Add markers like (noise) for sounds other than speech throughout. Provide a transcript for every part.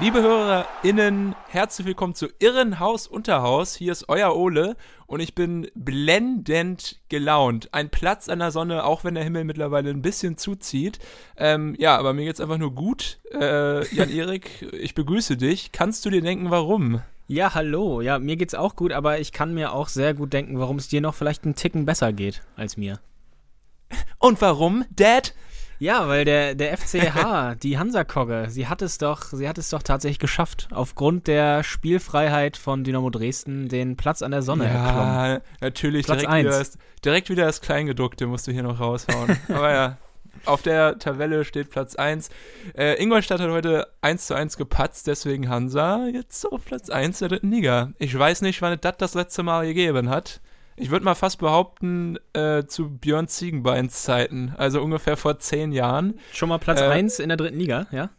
Liebe HörerInnen, herzlich willkommen zu Irrenhaus Unterhaus. Hier ist euer Ole und ich bin blendend gelaunt. Ein Platz an der Sonne, auch wenn der Himmel mittlerweile ein bisschen zuzieht. Ähm, ja, aber mir geht's einfach nur gut. Äh, Jan-Erik, (laughs) ich begrüße dich. Kannst du dir denken, warum? Ja, hallo. Ja, mir geht's auch gut, aber ich kann mir auch sehr gut denken, warum es dir noch vielleicht einen Ticken besser geht als mir. Und warum, Dad? Ja, weil der, der FCH, (laughs) die Hansa-Kogge, sie hat es doch, sie hat es doch tatsächlich geschafft, aufgrund der Spielfreiheit von Dynamo Dresden den Platz an der Sonne ja, erklommen. natürlich. Platz direkt, eins. wieder das, direkt wieder das Kleingedruckte musst du hier noch raushauen. (laughs) Aber ja, auf der Tabelle steht Platz 1. Äh, Ingolstadt hat heute 1 zu 1 gepatzt, deswegen Hansa jetzt auf Platz 1 der dritten Liga. Ich weiß nicht, wann es das das letzte Mal gegeben hat. Ich würde mal fast behaupten, äh, zu Björn Ziegenbeins Zeiten, also ungefähr vor zehn Jahren. Schon mal Platz Äh, 1 in der dritten Liga, ja?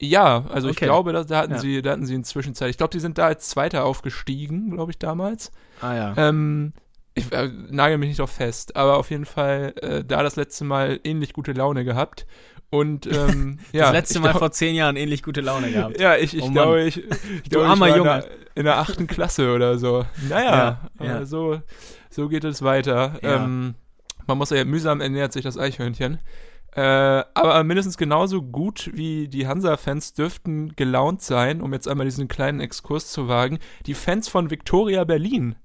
Ja, also ich Okay. glaube, da, da hatten Ja. sie, da hatten sie inzwischen Zeit. Ich glaube, die sind da als Zweiter aufgestiegen, glaube ich, damals. Ah ja. Ähm, ich äh, nagel mich nicht drauf fest, aber auf jeden Fall äh, da das letzte Mal ähnlich gute Laune gehabt. Und (laughs) ähm, ja, das letzte Mal glaub- vor zehn Jahren ähnlich gute Laune gehabt. Ja, ich, ich Oh glaube, ich, ich, (laughs) glaube, armer ich Junge. In, der, achten Klasse oder so. Naja, Ja, ja. so, so geht es weiter. Ja. Ähm, man muss ja mühsam ernährt sich das Eichhörnchen. Äh, aber mindestens genauso gut wie die Hansa-Fans dürften gelaunt sein, um jetzt einmal diesen kleinen Exkurs zu wagen, die Fans von Viktoria Berlin.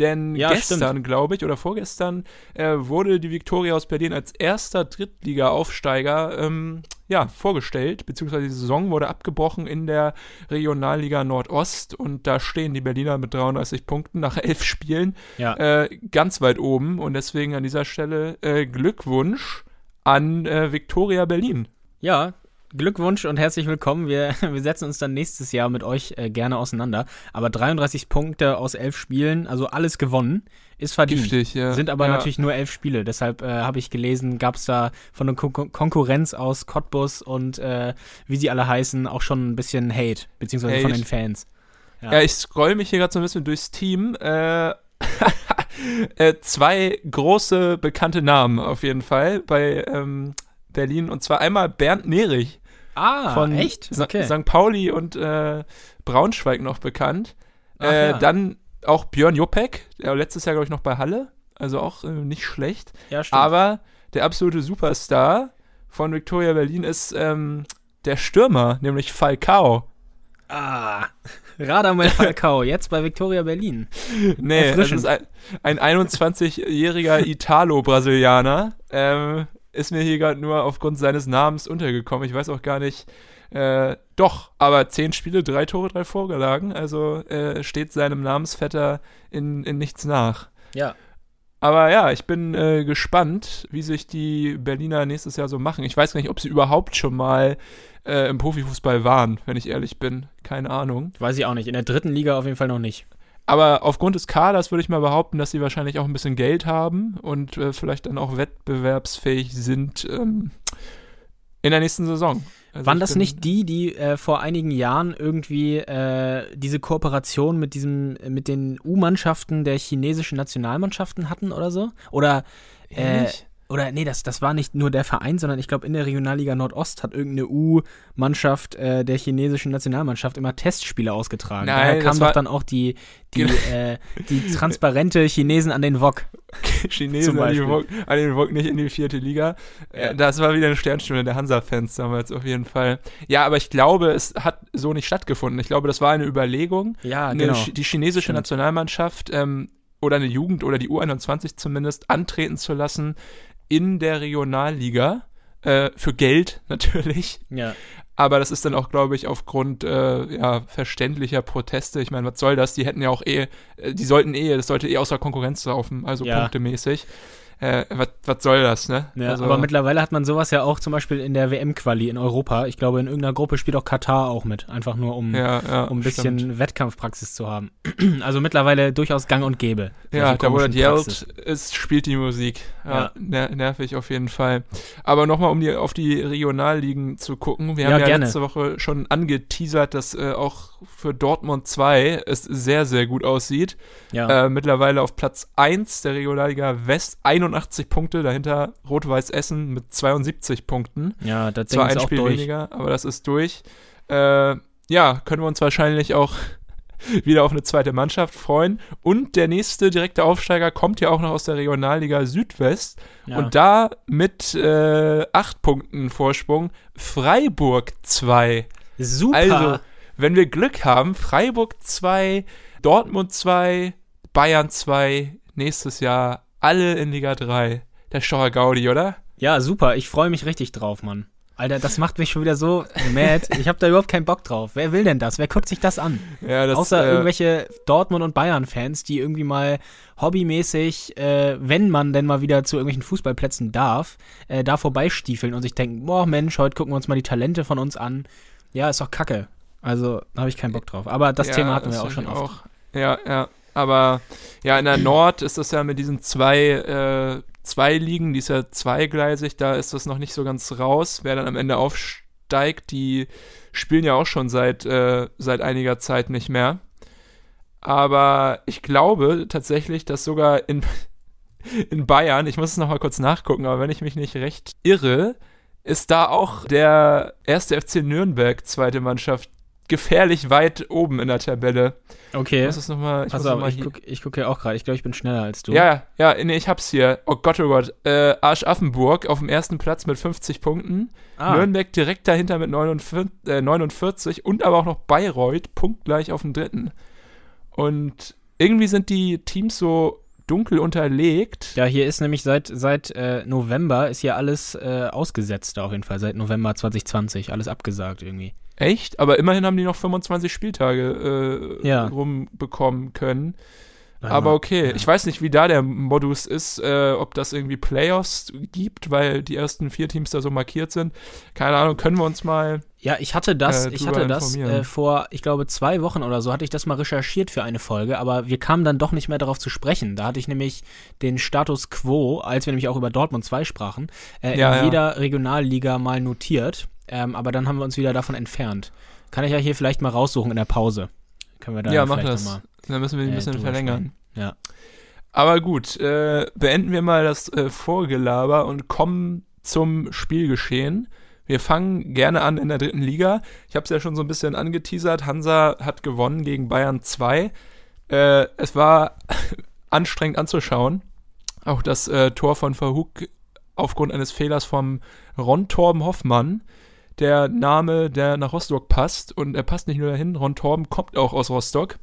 Denn Ja, gestern, glaube ich, oder vorgestern, äh, wurde die Viktoria aus Berlin als erster Drittliga-Aufsteiger ähm, ja, vorgestellt, beziehungsweise die Saison wurde abgebrochen in der Regionalliga Nordost und da stehen die Berliner mit 33 Punkten nach elf Spielen Ja. äh, ganz weit oben und deswegen an dieser Stelle äh, Glückwunsch an äh, Viktoria Berlin. Ja, Glückwunsch und herzlich willkommen. Wir, (laughs) wir setzen uns dann nächstes Jahr mit euch äh, gerne auseinander. Aber 33 Punkte aus elf Spielen, also alles gewonnen, ist verdient. Giftig, ja. Sind aber ja. natürlich nur elf Spiele. Deshalb äh, habe ich gelesen, gab es da von der Kon Konkurrenz aus Cottbus und äh, wie sie alle heißen, auch schon ein bisschen Hate, beziehungsweise von Hate. den Fans. Ja. Ja, ich scroll mich hier gerade so ein bisschen durchs Team. Äh, (laughs) äh, zwei große bekannte Namen auf jeden Fall bei ähm, Berlin und zwar einmal Bernd Nerich Ah, von echt? Okay. St. Pauli und äh, Braunschweig noch bekannt. Ach äh, ja. Dann auch Björn Jopek, der letztes Jahr glaube ich noch bei Halle, also auch äh, nicht schlecht. ja, stimmt. Aber der absolute Superstar von Victoria Berlin ist ähm, der Stürmer, nämlich Falcao. ah, Radamel Falcao, (laughs) jetzt bei Victoria Berlin. Nee, das ist ein, ein 21-jähriger Italo-Brasilianer. Ähm, ist mir hier gerade nur aufgrund seines Namens untergekommen. Ich weiß auch gar nicht. Äh, doch, aber zehn Spiele, drei Tore, drei Vorgelagen. Also äh, steht seinem Namensvetter in, in nichts nach. Ja. Aber ja, ich bin äh, gespannt, wie sich die Berliner nächstes Jahr so machen. Ich weiß gar nicht, ob sie überhaupt schon mal äh, im Profifußball waren, wenn ich ehrlich bin. Keine Ahnung. Weiß ich auch nicht. In der dritten Liga auf jeden Fall noch nicht. Aber aufgrund des Kaders würde ich mal behaupten, dass sie wahrscheinlich auch ein bisschen Geld haben und äh, vielleicht dann auch wettbewerbsfähig sind ähm, in der nächsten Saison. Also Waren das nicht die, die äh, vor einigen Jahren irgendwie äh, diese Kooperation mit diesem, mit den U-Mannschaften der chinesischen Nationalmannschaften hatten oder so? Oder äh, Ehrlich? Oder nee, das, das war nicht nur der Verein, sondern ich glaube in der Regionalliga Nordost hat irgendeine U-Mannschaft äh, der chinesischen Nationalmannschaft immer Testspiele ausgetragen. Nein, Daher kam doch dann auch die, die, Genau. äh, die transparente Chinesen an den Wok. (laughs) Chinesen an, die Beispiel. Wok- an den Wok nicht in die vierte Liga. Äh, das war wieder eine Sternstunde der Hansa-Fans damals auf jeden Fall. Ja, aber ich glaube, es hat so nicht stattgefunden. Ich glaube, das war eine Überlegung. Ja, eine, genau. Die chinesische Stimmt. Nationalmannschaft ähm, oder eine Jugend oder die U21 zumindest antreten zu lassen in der Regionalliga. Äh, für Geld (laughs) natürlich. Ja. Aber das ist dann auch, glaube ich, aufgrund äh, ja, verständlicher Proteste. Ich meine, was soll das? Die hätten ja auch eh, äh, die sollten eh, das sollte eh außer Konkurrenz laufen, also Ja. punktemäßig. Äh, was, soll das, ne? Ja, Also- aber mittlerweile hat man sowas ja auch zum Beispiel in der WM-Quali in Europa. Ich glaube, in irgendeiner Gruppe spielt auch Katar auch mit. Einfach nur, um, ja, ja, um ein bisschen stimmt. Wettkampfpraxis zu haben. (clears throat) also mittlerweile durchaus gang und gäbe. Ja, solche da wo das ist, spielt die Musik. Ja, ner nervig auf jeden Fall. Aber nochmal, um die, auf die Regionalligen zu gucken. Wir haben ja gerne. letzte Woche schon angeteasert, dass äh, auch für Dortmund 2 es sehr, sehr gut aussieht. Ja. Äh, mittlerweile auf Platz 1 der Regionalliga West 81 Punkte, dahinter Rot-Weiß Essen mit 72 Punkten. ja, das Zwar ein Spiel durch. weniger, aber das ist durch. Äh, ja, können wir uns wahrscheinlich auch (laughs) wieder auf eine zweite Mannschaft freuen. Und der nächste direkte Aufsteiger kommt ja auch noch aus der Regionalliga Südwest. Ja. Und da mit äh, acht Punkten Vorsprung Freiburg 2. Super. Also, wenn wir Glück haben, Freiburg 2, Dortmund 2, Bayern 2, nächstes Jahr alle in Liga 3. Der Steuer Gaudi, oder? ja, super. Ich freue mich richtig drauf, Mann. Alter, das macht mich schon wieder so mad. Ich habe da überhaupt keinen Bock drauf. Wer will denn das? Wer guckt sich das an? Ja, das, Außer äh, irgendwelche Dortmund- und Bayern-Fans, die irgendwie mal hobbymäßig, äh, wenn man denn mal wieder zu irgendwelchen Fußballplätzen darf, äh, da vorbeistiefeln und sich denken, boah Mensch, heute gucken wir uns mal die Talente von uns an. Ja, ist doch kacke. Also, da habe ich keinen Bock drauf. Aber das Ja, Thema hatten wir das auch schon oft. auch. Ja, ja. Aber ja, in der Nord ist das ja mit diesen zwei, äh, zwei Ligen, die ist ja zweigleisig, da ist das noch nicht so ganz raus. Wer dann am Ende aufsteigt, die spielen ja auch schon seit, äh, seit einiger Zeit nicht mehr. Aber ich glaube tatsächlich, dass sogar in, (laughs) in Bayern, ich muss es nochmal kurz nachgucken, aber wenn ich mich nicht recht irre, ist da auch der erste FC Nürnberg zweite Mannschaft gefährlich weit oben in der Tabelle. Okay. muss es noch mal, ich noch mal ich gucke guck hier auch gerade. Ich glaube, ich bin schneller als du. Ja, ja, nee, ich hab's hier. Oh Gott, oh Gott. Äh, Arsch Affenburg auf dem ersten Platz mit 50 Punkten. ah, Nürnberg direkt dahinter mit 49, äh, 49 und aber auch noch Bayreuth punktgleich auf dem dritten. Und irgendwie sind die Teams so dunkel unterlegt. Ja, hier ist nämlich seit, seit äh, November ist hier alles äh, ausgesetzt, auf jeden Fall. Seit November 2020. Alles abgesagt irgendwie. Echt? Aber immerhin haben die noch 25 Spieltage äh, Ja. rumbekommen können. Warte Aber okay, Ja. ich weiß nicht, wie da der Modus ist, äh, ob das irgendwie Playoffs gibt, weil die ersten vier Teams da so markiert sind. Keine Ahnung, können wir uns mal. Ja, ich hatte das, äh, ich hatte das äh, vor, ich glaube, zwei Wochen oder so hatte ich das mal recherchiert für eine Folge, aber wir kamen dann doch nicht mehr darauf zu sprechen. Da hatte ich nämlich den Status quo, als wir nämlich auch über Dortmund 2 sprachen, äh, Ja, in ja. jeder Regionalliga mal notiert. Ähm, aber dann haben wir uns wieder davon entfernt. Kann ich ja hier vielleicht mal raussuchen in der Pause. Können wir da ja, mach das. mal- Dann müssen wir ein äh, bisschen drüber verlängern. Ja. Aber gut, äh, beenden wir mal das äh, Vorgelaber und kommen zum Spielgeschehen. Wir fangen gerne an in der dritten Liga. Ich habe es ja schon so ein bisschen angeteasert. Hansa hat gewonnen gegen Bayern 2. Äh, es war (laughs) anstrengend anzuschauen. Auch das äh, Tor von Verhoek aufgrund eines Fehlers vom Ron Torben Hoffmann. Der Name, der nach Rostock passt. Und er passt nicht nur dahin. Ron Torben kommt auch aus Rostock.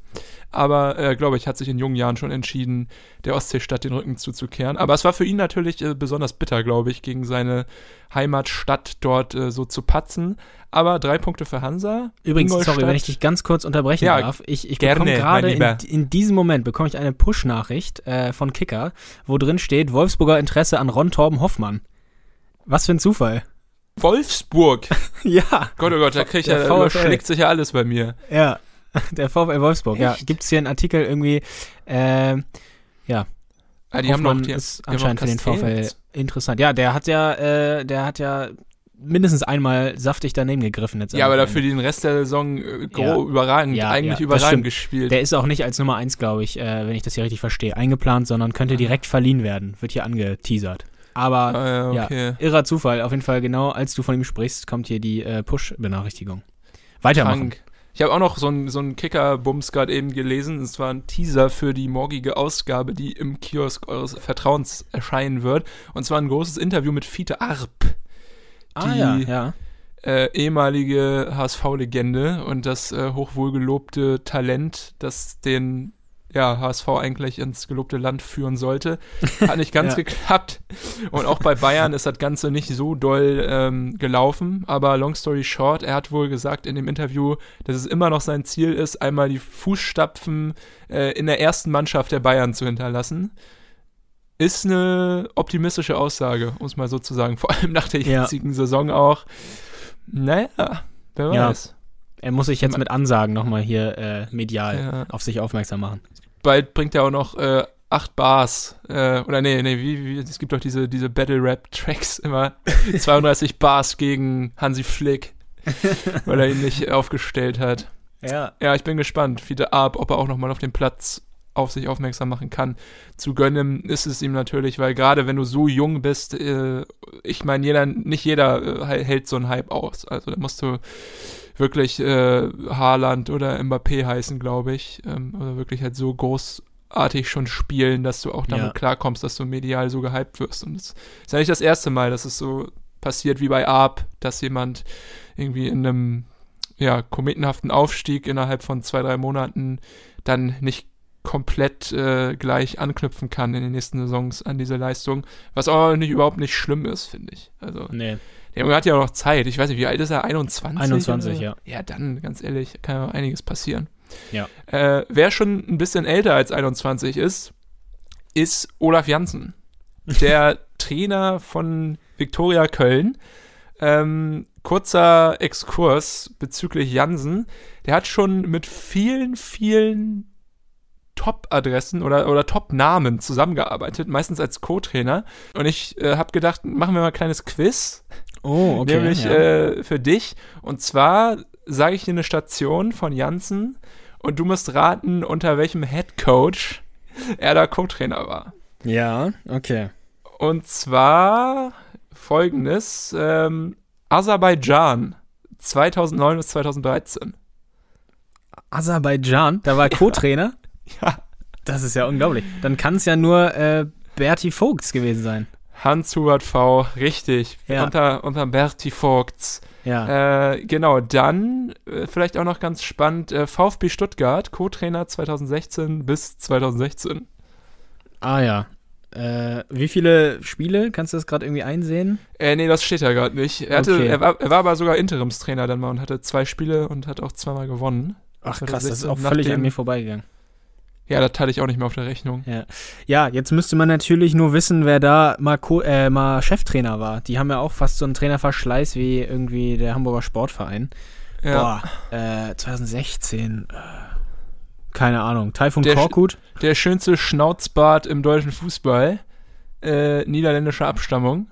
Aber, äh, glaube ich, hat sich in jungen Jahren schon entschieden, der Ostseestadt den Rücken zuzukehren. Aber es war für ihn natürlich äh, besonders bitter, glaube ich, gegen seine Heimatstadt dort äh, so zu patzen. Aber drei Punkte für Hansa. Übrigens, sorry, Ingolstadt- wenn ich dich ganz kurz unterbrechen Ja, darf. Ich, ich gerne, bekomme gerade in, in diesem Moment bekomme ich eine Push-Nachricht äh, von Kicker, wo drin steht, Wolfsburger Interesse an Ron Torben Hoffmann. Was für ein Zufall. Wolfsburg. (laughs) ja, Gott, oh Gott, da kriegt Der ja, VfL. überschlägt sich ja alles bei mir. ja. Der VfL Wolfsburg. Ja, Echt? gibt es hier einen Artikel irgendwie, äh, Ah, die haben Hoffmann noch, die, ist die haben anscheinend für den VfL interessant. Ja, der hat ja, äh, der hat ja mindestens einmal saftig daneben gegriffen jetzt. Ja, aber dafür den Rest der Saison äh, Ja. überragend, Ja, eigentlich ja, überragend gespielt. Der ist auch nicht als Nummer 1, glaube ich, äh, wenn ich das hier richtig verstehe, eingeplant, sondern könnte direkt verliehen werden. Wird hier angeteasert. Aber ah, ja, okay. ja, irrer Zufall. Auf jeden Fall, genau als du von ihm sprichst, kommt hier die äh, Push-Benachrichtigung. Weitermachen. Krank. Ich habe auch noch so einen so Kicker-Bums gerade eben gelesen. Es war ein Teaser für die morgige Ausgabe, die im Kiosk eures Vertrauens erscheinen wird. Und zwar ein großes Interview mit Fiete Arp, Ah die- ja, ja. äh, ehemalige HSV-Legende und das äh, hochwohlgelobte Talent, das den ja, HSV eigentlich ins gelobte Land führen sollte. (laughs) Hat nicht ganz Ja. geklappt. Und auch bei Bayern ist das Ganze nicht so doll ähm, gelaufen. Aber long story short, er hat wohl gesagt in dem Interview, dass es immer noch sein Ziel ist, einmal die Fußstapfen äh, in der ersten Mannschaft der Bayern zu hinterlassen. ist eine optimistische Aussage, um es mal so zu sagen. Vor allem nach der Ja. jetzigen Saison auch. Naja, wer Ja. Er muss sich jetzt mit Ansagen nochmal hier äh, medial Ja. auf sich aufmerksam machen. Bald bringt er auch noch äh, acht Bars. Äh, oder nee, nee, wie, wie, es gibt doch diese, diese Battle-Rap-Tracks immer. (laughs) 32 Bars gegen Hansi Flick, weil er ihn nicht (laughs) aufgestellt hat. Ja. Ja, ich bin gespannt, Fiete Ab, ob er auch nochmal auf dem Platz auf sich aufmerksam machen kann. Zu gönnen ist es ihm natürlich, weil gerade wenn du so jung bist, äh, ich meine, jeder, nicht jeder äh, hält so einen Hype aus. Also da musst du wirklich äh, Haaland oder Mbappé heißen, glaube ich. Ähm, oder wirklich halt so großartig schon spielen, dass du auch damit Ja. klarkommst, dass du medial so gehypt wirst. Und es ist ja nicht das erste Mal, dass es so passiert wie bei Arp, dass jemand irgendwie in einem ja, kometenhaften Aufstieg innerhalb von zwei, drei Monaten dann nicht komplett äh, gleich anknüpfen kann in den nächsten Saisons an diese Leistung, was auch nicht, überhaupt nicht schlimm ist, finde ich. Also Nee. der Junge hat ja auch noch Zeit. Ich weiß nicht, wie alt ist er? 21? 21, oder? ja. Ja, dann, ganz ehrlich, kann ja einiges passieren. Ja. Äh, wer schon ein bisschen älter als 21 ist, ist Olaf Janssen, der (laughs) Trainer von Viktoria Köln. Ähm, kurzer Exkurs bezüglich Jansen. Der hat schon mit vielen, vielen Top-Adressen oder, oder Top-Namen zusammengearbeitet, meistens als Co-Trainer. Und ich äh, habe gedacht, machen wir mal ein kleines Quiz Oh, okay. nämlich ja. äh, für dich. Und zwar sage ich dir eine Station von Janssen und du musst raten, unter welchem Head Coach er da Co-Trainer war. ja, okay. Und zwar folgendes: ähm, Aserbaidschan 2009 bis 2013. Aserbaidschan, da war er Co-Trainer. (laughs) Ja. Das ist ja unglaublich. Dann kann es ja nur äh, Berti Vogts gewesen sein. Hans-Hubert V, richtig. Ja. Unter, unter Berti Vogts. Ja. Äh, genau, dann äh, vielleicht auch noch ganz spannend: äh, VfB Stuttgart, Co-Trainer 2016 bis 2016. ah ja. Äh, wie viele Spiele? Kannst du das gerade irgendwie einsehen? Äh, nee, das steht ja gerade nicht. Er, hatte, Okay. er, war, er war aber sogar Interimstrainer dann mal und hatte zwei Spiele und hat auch zweimal gewonnen. Ach krass, das ist auch völlig an mir vorbeigegangen. Ja, das hatte ich auch nicht mehr auf der Rechnung. Ja, jetzt müsste man natürlich nur wissen, wer da mal, Co äh, mal Cheftrainer war. Die haben ja auch fast so einen Trainerverschleiß wie irgendwie der Hamburger Sportverein. Ja. Boah, äh, 2016. Äh, keine Ahnung. Taifun Der Sch- Korkut? Der schönste Schnauzbart im deutschen Fußball. Äh, niederländischer Abstammung.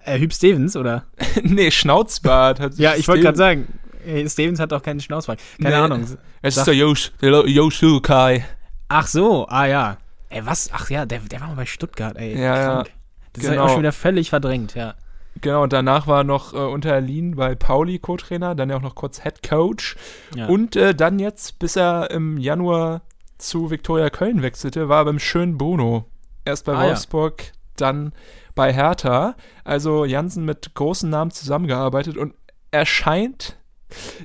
Äh, Hüb Stevens, oder? (laughs) nee, Schnauzbart. Hat Ja, ich wollte gerade sagen, äh, Stevens hat doch keinen Schnauzbart. Keine Nee. Ahnung. Es ist der Josh, der Joshua Kai. Ach so, ah ja. Ey, was? Ach ja, der, der war mal bei Stuttgart, ey. Ja, ja, krank. Das ist ja genau. auch schon wieder völlig verdrängt, ja. Genau, und danach war noch äh, unter Lien bei Pauli Co-Trainer, dann ja auch noch kurz Head Coach. ja. Und äh, dann jetzt, bis er im Januar zu Viktoria Köln wechselte, war er beim schönen Bruno. Erst bei Ah, ja. Wolfsburg, dann bei Hertha. Also Jansen mit großen Namen zusammengearbeitet und er scheint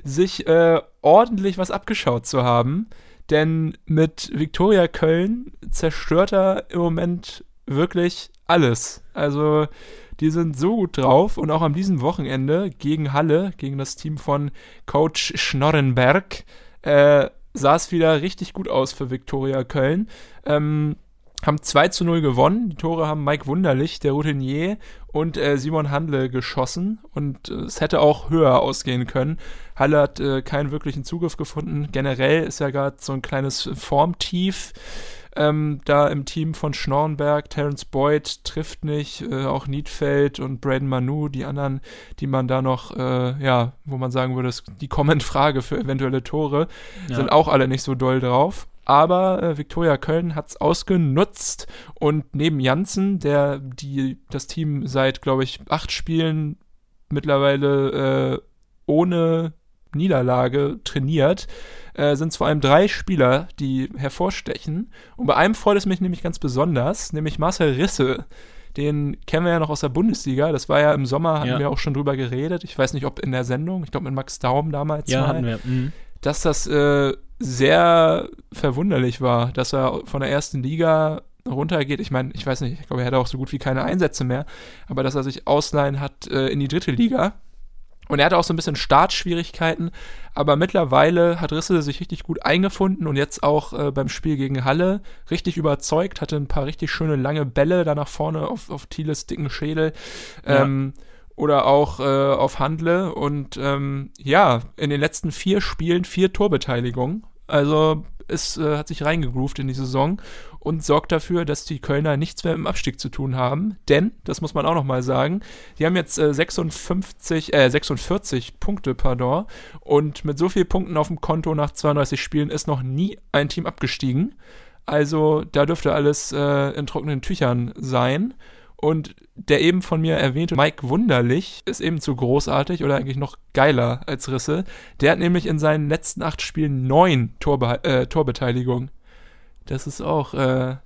sich äh, ordentlich was abgeschaut zu haben. Denn mit Viktoria Köln zerstört er im Moment wirklich alles. Also die sind so gut drauf und auch an diesem Wochenende gegen Halle, gegen das Team von Coach Schnorrenberg, äh, sah es wieder richtig gut aus für Viktoria Köln. Ähm, haben 2 zu 0 gewonnen. Die Tore haben Mike Wunderlich, der Routinier, und äh, Simon Handle geschossen. Und äh, es hätte auch höher ausgehen können. Halle hat äh, keinen wirklichen Zugriff gefunden. Generell ist ja gerade so ein kleines Formtief ähm, da im Team von Schnorrenberg. Terence Boyd trifft nicht, äh, auch Niedfeld und Braden Manu, die anderen, die man da noch, äh, ja, wo man sagen würde, die kommen in Frage für eventuelle Tore, Ja. sind auch alle nicht so doll drauf. Aber äh, Viktoria Köln hat es ausgenutzt und neben Janssen, der die das Team seit, glaube ich, acht Spielen mittlerweile äh, ohne Niederlage trainiert, äh, sind es vor allem drei Spieler, die hervorstechen. Und bei einem freut es mich nämlich ganz besonders, nämlich Marcel Risse. Den kennen wir ja noch aus der Bundesliga. Das war ja im Sommer, hatten Ja. wir auch schon drüber geredet. Ich weiß nicht, ob in der Sendung, ich glaube mit Max Daum damals Ja, mal hatten wir. Mhm. dass das äh, sehr verwunderlich war, dass er von der ersten Liga runtergeht. Ich meine, ich weiß nicht, ich glaube, er hatte auch so gut wie keine Einsätze mehr, aber dass er sich ausleihen hat äh, in die dritte Liga. Und er hatte auch so ein bisschen Startschwierigkeiten, aber mittlerweile hat Risse sich richtig gut eingefunden und jetzt auch äh, beim Spiel gegen Halle richtig überzeugt, hatte ein paar richtig schöne lange Bälle da nach vorne auf, auf Thieles dicken Schädel. Ähm, oder auch äh, auf Handle und ähm, ja, in den letzten vier Spielen vier Torbeteiligungen. Also es äh, hat sich reingegroovt in die Saison und sorgt dafür, dass die Kölner nichts mehr mit dem Abstieg zu tun haben. Denn, das muss man auch nochmal sagen, die haben jetzt äh, 56, äh, 46 Punkte, pardon. Und mit so vielen Punkten auf dem Konto nach 32 Spielen ist noch nie ein Team abgestiegen. Also da dürfte alles äh, in trockenen Tüchern sein. Und der eben von mir erwähnte Mike Wunderlich ist eben zu großartig oder eigentlich noch geiler als Risse. Der hat nämlich in seinen letzten acht Spielen neun Torbe äh, Torbeteiligungen. Das ist auch äh,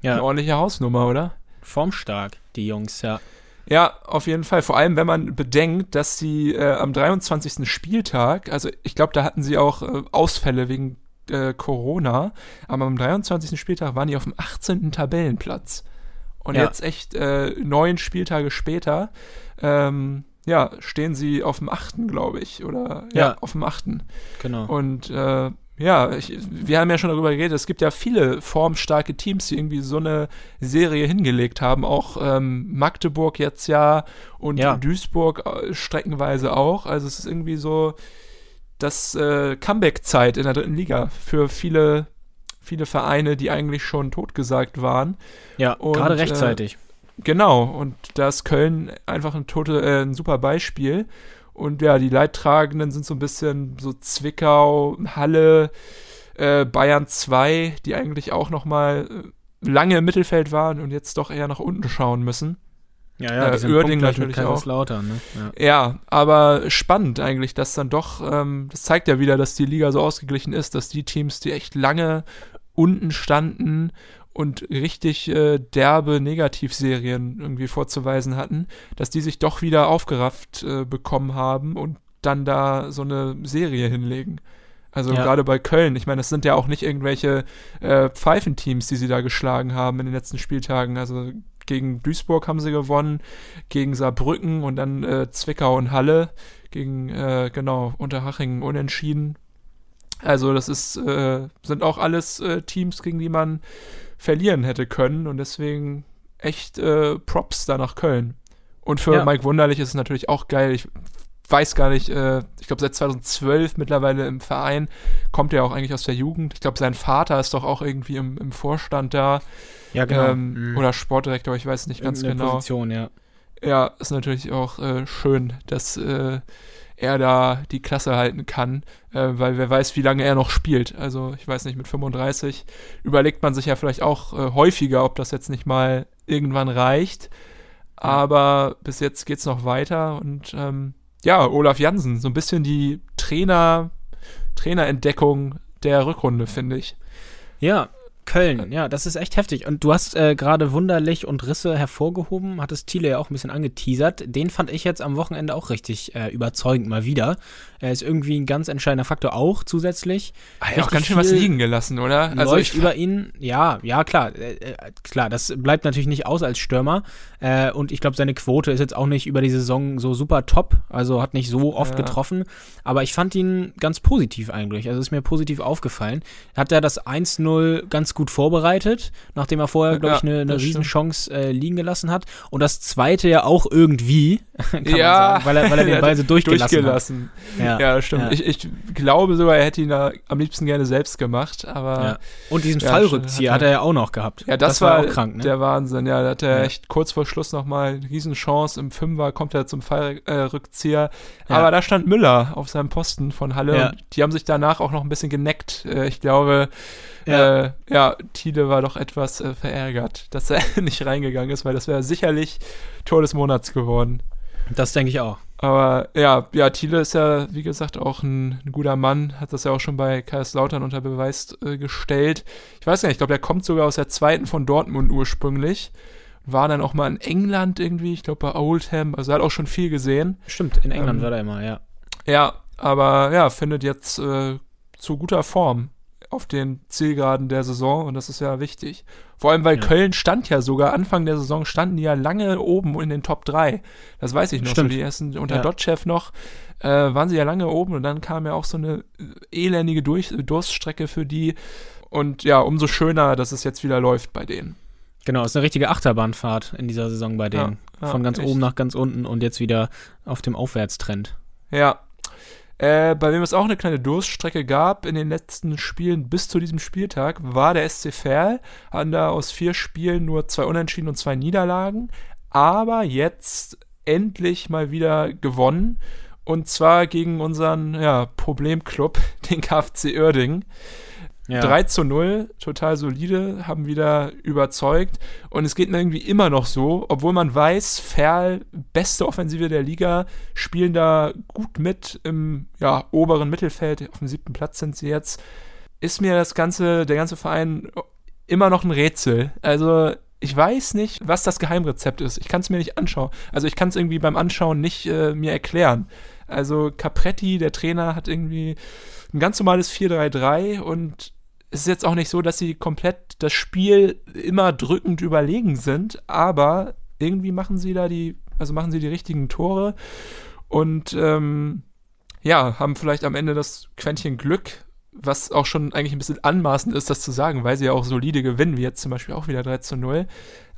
Ja. eine ordentliche Hausnummer, oder? Formstark, die Jungs, ja. Ja, auf jeden Fall. Vor allem, wenn man bedenkt, dass sie äh, am 23. Spieltag, also ich glaube, da hatten sie auch äh, Ausfälle wegen äh, Corona, aber am 23. Spieltag waren die auf dem 18. Tabellenplatz. Und Ja. jetzt echt äh, neun Spieltage später, ähm, ja, stehen sie auf dem 8., glaube ich, oder ja, Ja. auf dem 8. Genau. Und äh, ja, ich, wir haben ja schon darüber geredet, es gibt ja viele formstarke Teams, die irgendwie so eine Serie hingelegt haben. Auch ähm, Magdeburg jetzt ja und Ja. Duisburg äh, streckenweise auch. Also es ist irgendwie so das äh, Comeback-Zeit in der dritten Liga für viele, viele Vereine, die eigentlich schon totgesagt waren. ja, und, gerade äh, rechtzeitig. Genau, und da ist Köln einfach ein, tote, äh, ein super Beispiel. Und ja, die Leidtragenden sind so ein bisschen so Zwickau, Halle, äh, Bayern 2, die eigentlich auch noch mal äh, lange im Mittelfeld waren und jetzt doch eher nach unten schauen müssen. ja, ja, äh, mit natürlich auch. Kaiserslautern, ne? Ja. Ja, aber spannend eigentlich, dass dann doch, ähm, das zeigt ja wieder, dass die Liga so ausgeglichen ist, dass die Teams, die echt lange unten standen und richtig äh, derbe Negativserien irgendwie vorzuweisen hatten, dass die sich doch wieder aufgerafft äh, bekommen haben und dann da so eine Serie hinlegen. Also Ja. gerade bei Köln, ich meine, das sind ja auch nicht irgendwelche äh, Pfeifenteams, die sie da geschlagen haben in den letzten Spieltagen. Also gegen Duisburg haben sie gewonnen, gegen Saarbrücken und dann äh, Zwickau und Halle, gegen, äh, genau, Unterhaching unentschieden. Also das ist, äh, sind auch alles äh, Teams, gegen die man verlieren hätte können und deswegen echt äh, Props da nach Köln. Und für Ja. Mike Wunderlich ist es natürlich auch geil. Ich weiß gar nicht, äh, ich glaube seit 2012 mittlerweile im Verein, kommt er auch eigentlich aus der Jugend. Ich glaube, sein Vater ist doch auch irgendwie im, im Vorstand da ja, genau. ähm, Mhm. oder Sportdirektor, ich weiß nicht ganz genau. Position, ja. Ja, ist natürlich auch äh, schön, dass äh, er da die Klasse halten kann, äh, weil wer weiß, wie lange er noch spielt. Also ich weiß nicht, mit 35 überlegt man sich ja vielleicht auch äh, häufiger, ob das jetzt nicht mal irgendwann reicht. Aber bis jetzt geht's noch weiter und ähm, ja, Olaf Jansen, so ein bisschen die Trainer, Trainerentdeckung der Rückrunde, finde ich. Ja, Köln, ja, das ist echt heftig. Und du hast äh, gerade Wunderlich und Risse hervorgehoben, hattest Thiele ja auch ein bisschen angeteasert. Den fand ich jetzt am Wochenende auch richtig äh, überzeugend mal wieder. Er ist irgendwie ein ganz entscheidender Faktor auch zusätzlich. Ah, ja, auch Richtig ganz schön was liegen gelassen, oder? läuft über ihn, ja, ja, klar, äh, äh, klar, das bleibt natürlich nicht aus als Stürmer. Äh, und ich glaube, seine Quote ist jetzt auch nicht über die Saison so super top, also hat nicht so oft Ja. getroffen. Aber ich fand ihn ganz positiv eigentlich, also ist mir positiv aufgefallen. Hat er das 1-0 ganz gut vorbereitet, nachdem er vorher, glaube Ja, ich, eine, eine das. Riesenchance äh, liegen gelassen hat. Und das zweite ja auch irgendwie, (laughs) kann man Ja. sagen, weil er, weil er den (laughs) Ja, Ball so durchgelassen, durchgelassen. hat. Ja, stimmt. Ja. Ich, ich glaube sogar, er hätte ihn da am liebsten gerne selbst gemacht, aber Ja. ja, Und diesen Ja, Fallrückzieher hat hat er ja auch noch gehabt. das, war, auch krank, ne? der Wahnsinn. Ja, da hat er Ja. echt kurz vor Schluss nochmal eine Riesenchance. Im Fünfer kommt er zum Fallrückzieher. Ja. Aber da stand Müller auf seinem Posten von Halle Ja. und die haben sich danach auch noch ein bisschen geneckt. Äh, ich glaube, Ja. äh, ja Thiele war doch etwas äh, verärgert, dass er (laughs) nicht reingegangen ist, weil das wäre sicherlich Tor des Monats geworden. Das denke ich auch. Aber ja, ja, Thiele ist ja, wie gesagt, auch ein, ein guter Mann, hat das ja auch schon bei Kaiserslautern unter Beweis äh, gestellt. Ich weiß gar nicht, ich glaube, der kommt sogar aus der zweiten von Dortmund ursprünglich. War dann auch mal in England irgendwie, ich glaube bei Oldham, also er hat auch schon viel gesehen. Stimmt, in England Ähm, war er immer, ja. Ja, aber ja, findet jetzt äh, zu guter Form auf den Zielgeraden der Saison und das ist ja wichtig. Vor allem, weil Ja. Köln stand ja sogar, Anfang der Saison standen die ja lange oben in den Top 3. Das weiß ich noch, Stimmt. so die ersten unter Ja. Dotchev noch. äh, waren sie ja lange oben und dann kam ja auch so eine elendige Durch Durststrecke für die. Und ja, umso schöner, dass es jetzt wieder läuft bei denen. Genau, ist eine richtige Achterbahnfahrt in dieser Saison bei denen. Ja, Von ganz echt. oben nach ganz unten und jetzt wieder auf dem Aufwärtstrend. Ja. Äh, bei wem es auch eine kleine Durststrecke gab in den letzten Spielen bis zu diesem Spieltag, war der SC Verl. Hatten da aus vier Spielen nur zwei Unentschieden und zwei Niederlagen. Aber jetzt endlich mal wieder gewonnen. Und zwar gegen unseren ja, Problemclub, (laughs) den KfC Uerdingen. Ja. 3 zu 0, total solide, haben wieder überzeugt. Und es geht mir irgendwie immer noch so, obwohl man weiß, Ferl, beste Offensive der Liga, spielen da gut mit im ja, oberen Mittelfeld, auf dem siebten Platz sind sie jetzt, ist mir das ganze, der ganze Verein immer noch ein Rätsel. Also ich weiß nicht, was das Geheimrezept ist. Ich kann es mir nicht anschauen. Also ich kann es irgendwie beim Anschauen nicht äh, mir erklären. Also Capretti, der Trainer, hat irgendwie ein ganz normales 4-3-3 und es ist jetzt auch nicht so, dass sie komplett das Spiel immer drückend überlegen sind, aber irgendwie machen sie da die, also machen sie die richtigen Tore und ähm, ja, haben vielleicht am Ende das Quäntchen Glück, was auch schon eigentlich ein bisschen anmaßend ist, das zu sagen, weil sie ja auch solide gewinnen, wie jetzt zum Beispiel auch wieder 3 zu 0.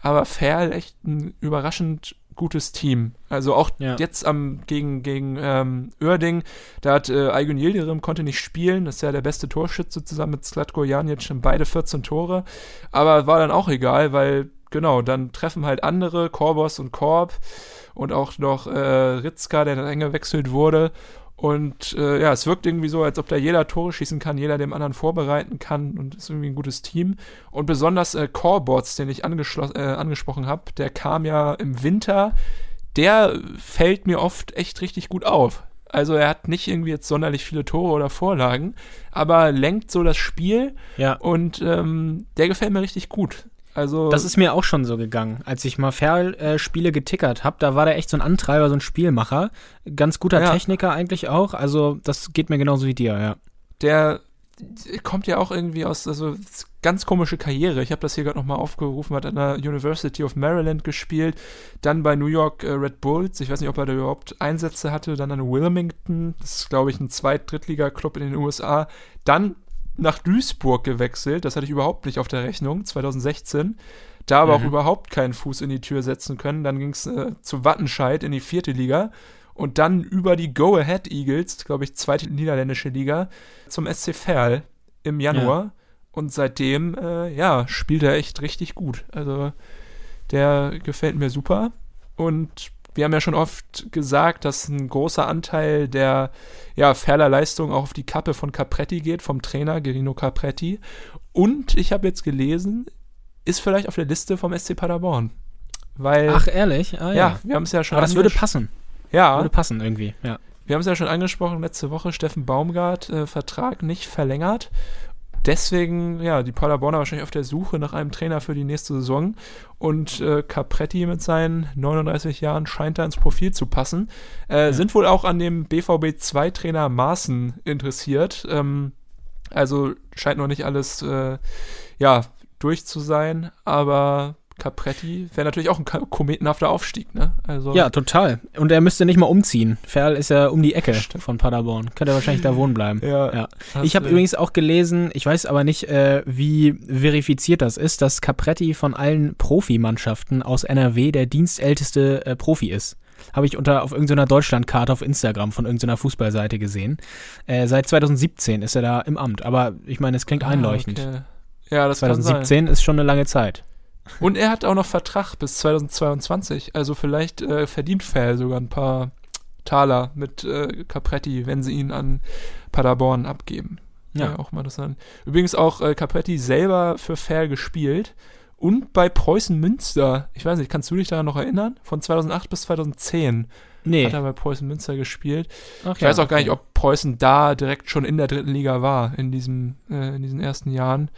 Aber Ferl echt ein überraschend gutes Team. Also auch Ja. jetzt am gegen gegen ähm, Oerding, da hat äh, Aygun Yildirim konnte nicht spielen, das ist ja der beste Torschütze zusammen mit Slatko Janic schon beide 14 Tore, aber war dann auch egal, weil genau, dann treffen halt andere, Korbos und Korb und auch noch äh, Ritzka, der dann eingewechselt wurde und äh, ja, es wirkt irgendwie so, als ob da jeder Tore schießen kann, jeder dem anderen vorbereiten kann und ist irgendwie ein gutes Team. Und besonders äh, Corebots, den ich äh, angesprochen habe, der kam ja im Winter, der fällt mir oft echt richtig gut auf. Also er hat nicht irgendwie jetzt sonderlich viele Tore oder Vorlagen, aber lenkt so das Spiel Ja. und ähm, der gefällt mir richtig gut. Also Das ist mir auch schon so gegangen. Als ich mal Ferl-Spiele getickert habe, da war der echt so ein Antreiber, so ein Spielmacher. Ganz guter Ja. Techniker eigentlich auch. Also, das geht mir genauso wie dir, ja. der kommt ja auch irgendwie aus, also ganz komische Karriere. Ich habe das hier gerade nochmal aufgerufen, hat an der University of Maryland gespielt, dann bei New York äh, Red Bulls. Ich weiß nicht, ob er da überhaupt Einsätze hatte, dann an Wilmington, das ist, glaube ich, ein Zweit-Drittliga-Club in den USA. Dann nach Duisburg gewechselt, das hatte ich überhaupt nicht auf der Rechnung, 2016. Da aber Mhm. auch überhaupt keinen Fuß in die Tür setzen können. Dann ging es äh, zu Wattenscheid in die vierte Liga und dann über die Go Ahead Eagles, glaube ich, zweite niederländische Liga, zum SC Verl im Januar. Und seitdem, äh, ja, spielt er echt richtig gut. Also der gefällt mir super. Und wir haben ja schon oft gesagt, dass ein großer Anteil der ja, Ferler Leistung auch auf die Kappe von Capretti geht, vom Trainer Gerino Capretti. Und ich habe jetzt gelesen, ist vielleicht auf der Liste vom SC Paderborn. Weil, Ach, ehrlich? Ah, ja. ja, wir haben es ja schon Aber das würde passen. Ja, Würde passen irgendwie, ja. wir haben es ja schon angesprochen letzte Woche, Steffen Baumgart, äh, Vertrag nicht verlängert. Deswegen, ja, die Paderborner wahrscheinlich auf der Suche nach einem Trainer für die nächste Saison. Und äh, Capretti mit seinen 39 Jahren scheint da ins Profil zu passen. Äh, Sind wohl auch an dem BVB-2-Trainer Maaßen interessiert. Ähm, also scheint noch nicht alles, äh, ja, durch zu sein. Aber Capretti wäre natürlich auch ein kometenhafter Aufstieg, ne? Also, Ja, total. Und er müsste nicht mal umziehen. Ferl ist ja um die Ecke von Paderborn. Könnte er wahrscheinlich da wohnen bleiben. Ja, Ja. Ich habe übrigens auch gelesen, ich weiß aber nicht, äh, wie verifiziert das ist, dass Capretti von allen Profimannschaften aus NRW der dienstälteste äh, Profi ist. Habe ich unter auf irgendeiner Deutschlandkarte auf Instagram von irgendeiner Fußballseite gesehen. Äh, seit 2017 ist er da im Amt. Aber ich meine, es klingt Ah, einleuchtend. okay. Ja, das kann sein. 2017 ist schon eine lange Zeit. Und er hat auch noch Vertrag bis 2022. Also vielleicht äh, verdient Fair sogar ein paar Taler mit äh, Capretti, wenn sie ihn an Paderborn abgeben. Ja, Ja. auch mal interessant. Übrigens auch äh, Capretti selber für Fair gespielt. Und bei Preußen Münster. Ich weiß nicht, kannst du dich daran noch erinnern? Von 2008 bis 2010 Nee. hat er bei Preußen Münster gespielt. Ach Ich weiß auch gar nicht, ob Preußen da direkt schon in der dritten Liga war, in, diesem, äh, in diesen ersten Jahren.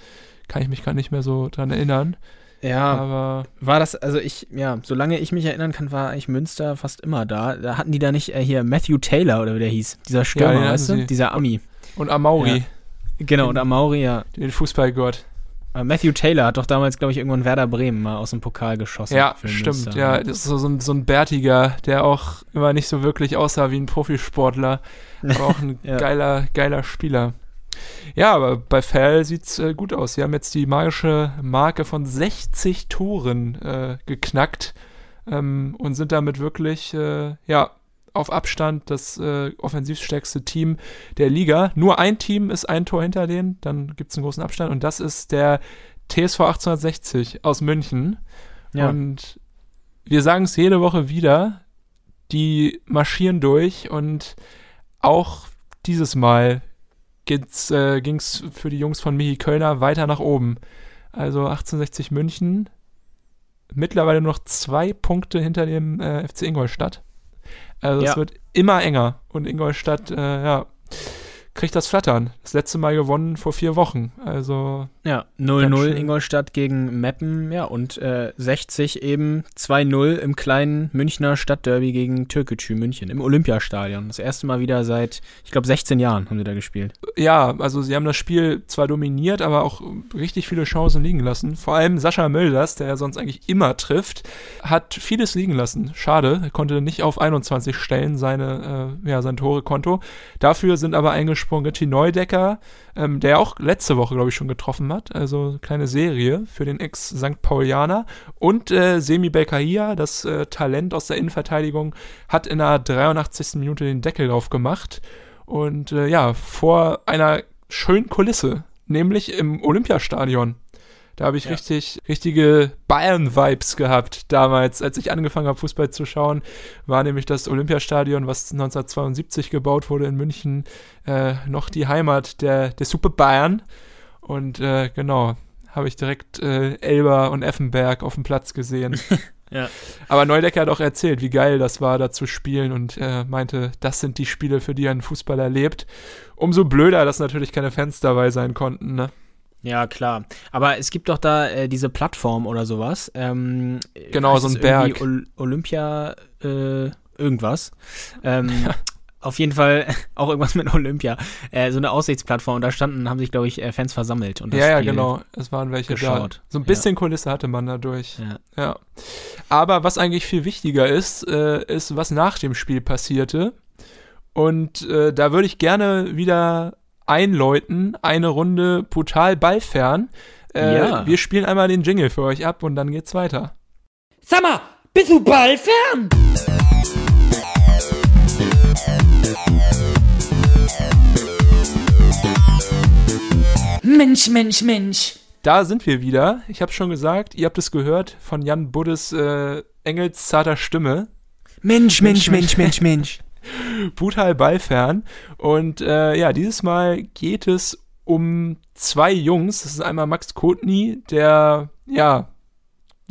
Kann ich mich gar nicht mehr so dran erinnern. Ja, Aber war das, also ich, ja, solange ich mich erinnern kann, war eigentlich Münster fast immer da. Da hatten die da nicht äh, hier Matthew Taylor oder wie der hieß. Dieser den Stürmer, hatten weißt du? sie. Dieser Ami. und Amauri, Genau, und Amauri, ja. den Fußballgott. Matthew Taylor hat doch damals, glaube ich, irgendwann Werder Bremen mal aus dem Pokal geschossen. Ja, den stimmt. Münster. Ja, das ist so ein, so ein Bärtiger, der auch immer nicht so wirklich aussah wie ein Profisportler, aber auch ein (laughs) Ja. geiler, geiler Spieler. Ja, aber bei Fell sieht's äh, gut aus. Sie haben jetzt die magische Marke von 60 Toren äh, geknackt ähm, und sind damit wirklich, äh, ja, auf Abstand das äh, offensivstärkste Team der Liga. Nur ein Team ist ein Tor hinter denen, dann gibt's einen großen Abstand und das ist der TSV 1860 aus München. Ja. Und wir sagen es jede Woche wieder, die marschieren durch und auch dieses Mal ging's, äh, ging's für die Jungs von Michi Kölner weiter nach oben. Also 1860 München, mittlerweile nur noch zwei Punkte hinter dem äh, FC Ingolstadt. Also es Ja. wird immer enger und Ingolstadt, äh, ja, kriegt das Flattern. Das letzte Mal gewonnen vor vier Wochen. Also Ja, Ganz 0-0 schön. Ingolstadt gegen Meppen, ja, und äh, 60 eben 2-0 im kleinen Münchner Stadtderby gegen Türkgücü München im Olympiastadion. Das erste Mal wieder seit, ich glaube, 16 Jahren haben sie da gespielt. ja, also sie haben das Spiel zwar dominiert, aber auch richtig viele Chancen liegen lassen. Vor allem Sascha Mölders, der ja sonst eigentlich immer trifft, hat vieles liegen lassen. Schade, er konnte nicht auf 21 stellen, seine, äh, ja, sein Torekonto. Dafür sind aber eingesprungen Gitti Neudecker, ähm, der auch letzte Woche, glaube ich, schon getroffen hat. Also eine kleine Serie für den Ex-St. Paulianer. Und äh, Semi Belkahia, das äh, Talent aus der Innenverteidigung, hat in der 83. Minute den Deckel drauf gemacht. Und äh, ja, vor einer schönen Kulisse, nämlich im Olympiastadion. Da habe ich Ja. richtig, richtige Bayern-Vibes gehabt damals, als ich angefangen habe, Fußball zu schauen, war nämlich das Olympiastadion, was 1972 gebaut wurde in München, äh, noch die Heimat der, der Super Bayern. Und äh, genau, habe ich direkt äh, Elber und Effenberg auf dem Platz gesehen. (laughs) Ja. Aber Neudecker hat auch erzählt, wie geil das war, da zu spielen und äh, meinte, das sind die Spiele, für die ein Fußballer lebt. Umso blöder, dass natürlich keine Fans dabei sein konnten, ne? Ja, klar. Aber es gibt doch da äh, diese Plattform oder sowas. Ähm, Genau, so ein Berg. Ol Olympia äh, irgendwas. (laughs) Ähm, Auf jeden Fall (laughs) auch irgendwas mit Olympia. Äh, so eine Aussichtsplattform. Und da standen, haben sich, glaube ich, äh, Fans versammelt. Und das Ja, ja, Spiel- genau. Es waren welche geschaut. da. So ein Ja. bisschen Kulisse hatte man dadurch. Ja. Ja. Aber was eigentlich viel wichtiger ist, äh, ist, was nach dem Spiel passierte. Und äh, da würde ich gerne wieder einläuten, eine Runde brutal ballfern. Äh, Ja. Wir spielen einmal den Jingle für euch ab und dann geht's weiter. Sag mal, bist du ballfern? Mensch, Mensch, Mensch. Da sind wir wieder. Ich habe schon gesagt, ihr habt es gehört von Jan Buddes äh, engelszarter Stimme. Mensch, Mensch, Mensch, Mensch, Mensch, Mensch. Brutal ballfern. Und äh, ja, dieses Mal geht es um zwei Jungs. Das ist einmal Max Kotny, der ja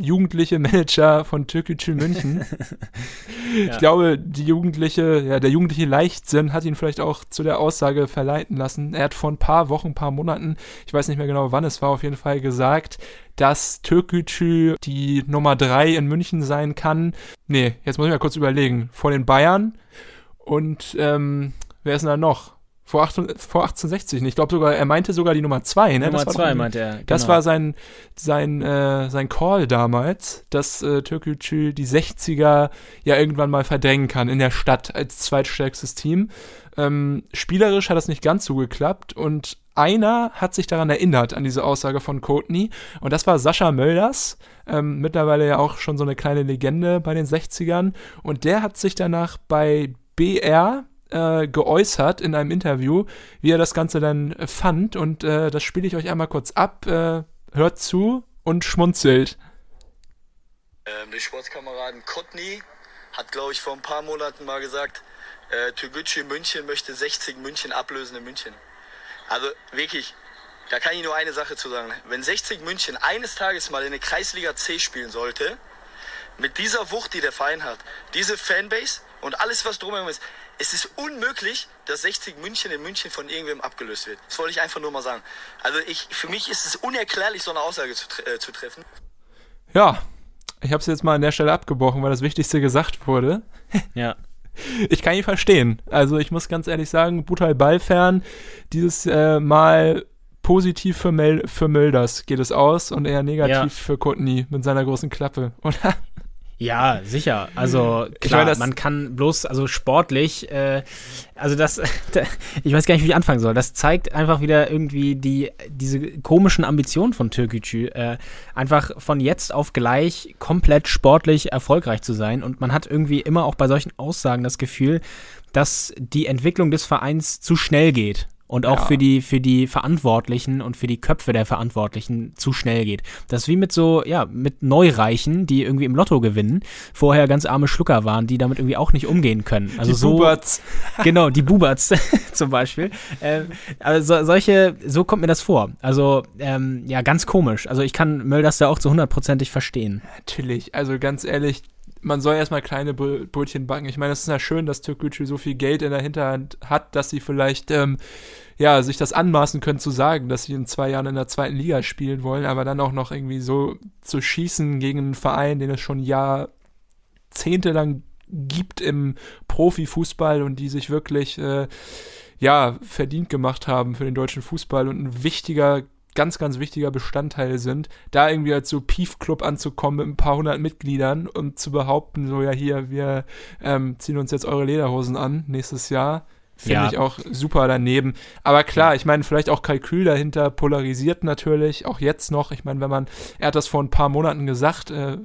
jugendliche Manager von Türkgücü München. (laughs) Ich glaube, die jugendliche, ja, der jugendliche Leichtsinn hat ihn vielleicht auch zu der Aussage verleiten lassen. Er hat vor ein paar Wochen, paar Monaten, ich weiß nicht mehr genau wann es war, auf jeden Fall gesagt, dass Türkgücü die Nummer drei in München sein kann. Nee, jetzt muss ich mal kurz überlegen. Vor den Bayern und ähm, wer ist denn da noch? Vor, 18, vor 1860. Ich glaube sogar, er meinte sogar die Nummer 2, ne? Nummer Das war zwei doch- meinte er. Das genau. war sein, sein, äh, sein Call damals, dass äh, Türkgücü die 60er ja irgendwann mal verdrängen kann in der Stadt als zweitstärkstes Team. Ähm, spielerisch hat das nicht ganz so geklappt und einer hat sich daran erinnert, an diese Aussage von Courtney und das war Sascha Mölders, ähm, mittlerweile ja auch schon so eine kleine Legende bei den 60ern und der hat sich danach bei BR äh, geäußert in einem Interview, wie er das Ganze dann fand und äh, das spiele ich euch einmal kurz ab. Äh, hört zu und schmunzelt. Ähm, der Sportskameraden Kotny hat, glaube ich, vor ein paar Monaten mal gesagt, äh, Türgücü München möchte 60 München ablösen in München. Also wirklich, da kann ich nur eine Sache zu sagen. Wenn 60 München eines Tages mal in der Kreisliga C spielen sollte, mit dieser Wucht, die der Verein hat, diese Fanbase und alles, was drumherum ist, es ist unmöglich, dass 60 München in München von irgendwem abgelöst wird. Das wollte ich einfach nur mal sagen. Also ich, für mich ist es unerklärlich, so eine Aussage zu, äh, zu treffen. Ja, ich habe es jetzt mal an der Stelle abgebrochen, weil das Wichtigste gesagt wurde. (laughs) Ja. Ich kann ihn verstehen. Also ich muss ganz ehrlich sagen, brutal ballfern. Dieses äh, Mal positiv für, Mel für Mölders geht es aus und eher negativ Ja. für Courtney mit seiner großen Klappe, (laughs) oder? Ja, sicher. Also Ich klar, meine, man kann bloß, also sportlich, äh, also das, (laughs) ich weiß gar nicht, wie ich anfangen soll. Das zeigt einfach wieder irgendwie die, diese komischen Ambitionen von Türkgücü, äh, einfach von jetzt auf gleich komplett sportlich erfolgreich zu sein. Und man hat irgendwie immer auch bei solchen Aussagen das Gefühl, dass die Entwicklung des Vereins zu schnell geht. Und auch Ja. für die, für die Verantwortlichen und für die Köpfe der Verantwortlichen zu schnell geht. Das ist wie mit so, ja, mit Neureichen, die irgendwie im Lotto gewinnen, vorher ganz arme Schlucker waren, die damit irgendwie auch nicht umgehen können. Also die so, Buberts. (laughs) genau, die Buberts (laughs) zum Beispiel. Ähm, also so, solche, so kommt mir das vor. Also, ähm, ja, ganz komisch. Also ich kann Mölders da auch zu hundertprozentig verstehen. Natürlich, also ganz ehrlich, man soll erstmal kleine Brö- Brötchen backen. Ich meine, es ist ja schön, dass Türkgücü so viel Geld in der Hinterhand hat, dass sie vielleicht ähm, ja, sich das anmaßen können zu sagen, dass sie in zwei Jahren in der zweiten Liga spielen wollen, aber dann auch noch irgendwie so zu schießen gegen einen Verein, den es schon jahrzehntelang gibt im Profifußball und die sich wirklich äh, ja, verdient gemacht haben für den deutschen Fußball und ein wichtiger, ganz, ganz wichtiger Bestandteil sind, da irgendwie als so Pief-Club anzukommen mit ein paar hundert Mitgliedern und zu behaupten, so ja hier, wir ähm, ziehen uns jetzt eure Lederhosen an nächstes Jahr. Finde Ja. ich auch super daneben. Aber klar, ich meine, vielleicht auch Kalkül dahinter polarisiert natürlich, auch jetzt noch. Ich meine, wenn man, er hat das vor ein paar Monaten gesagt, äh,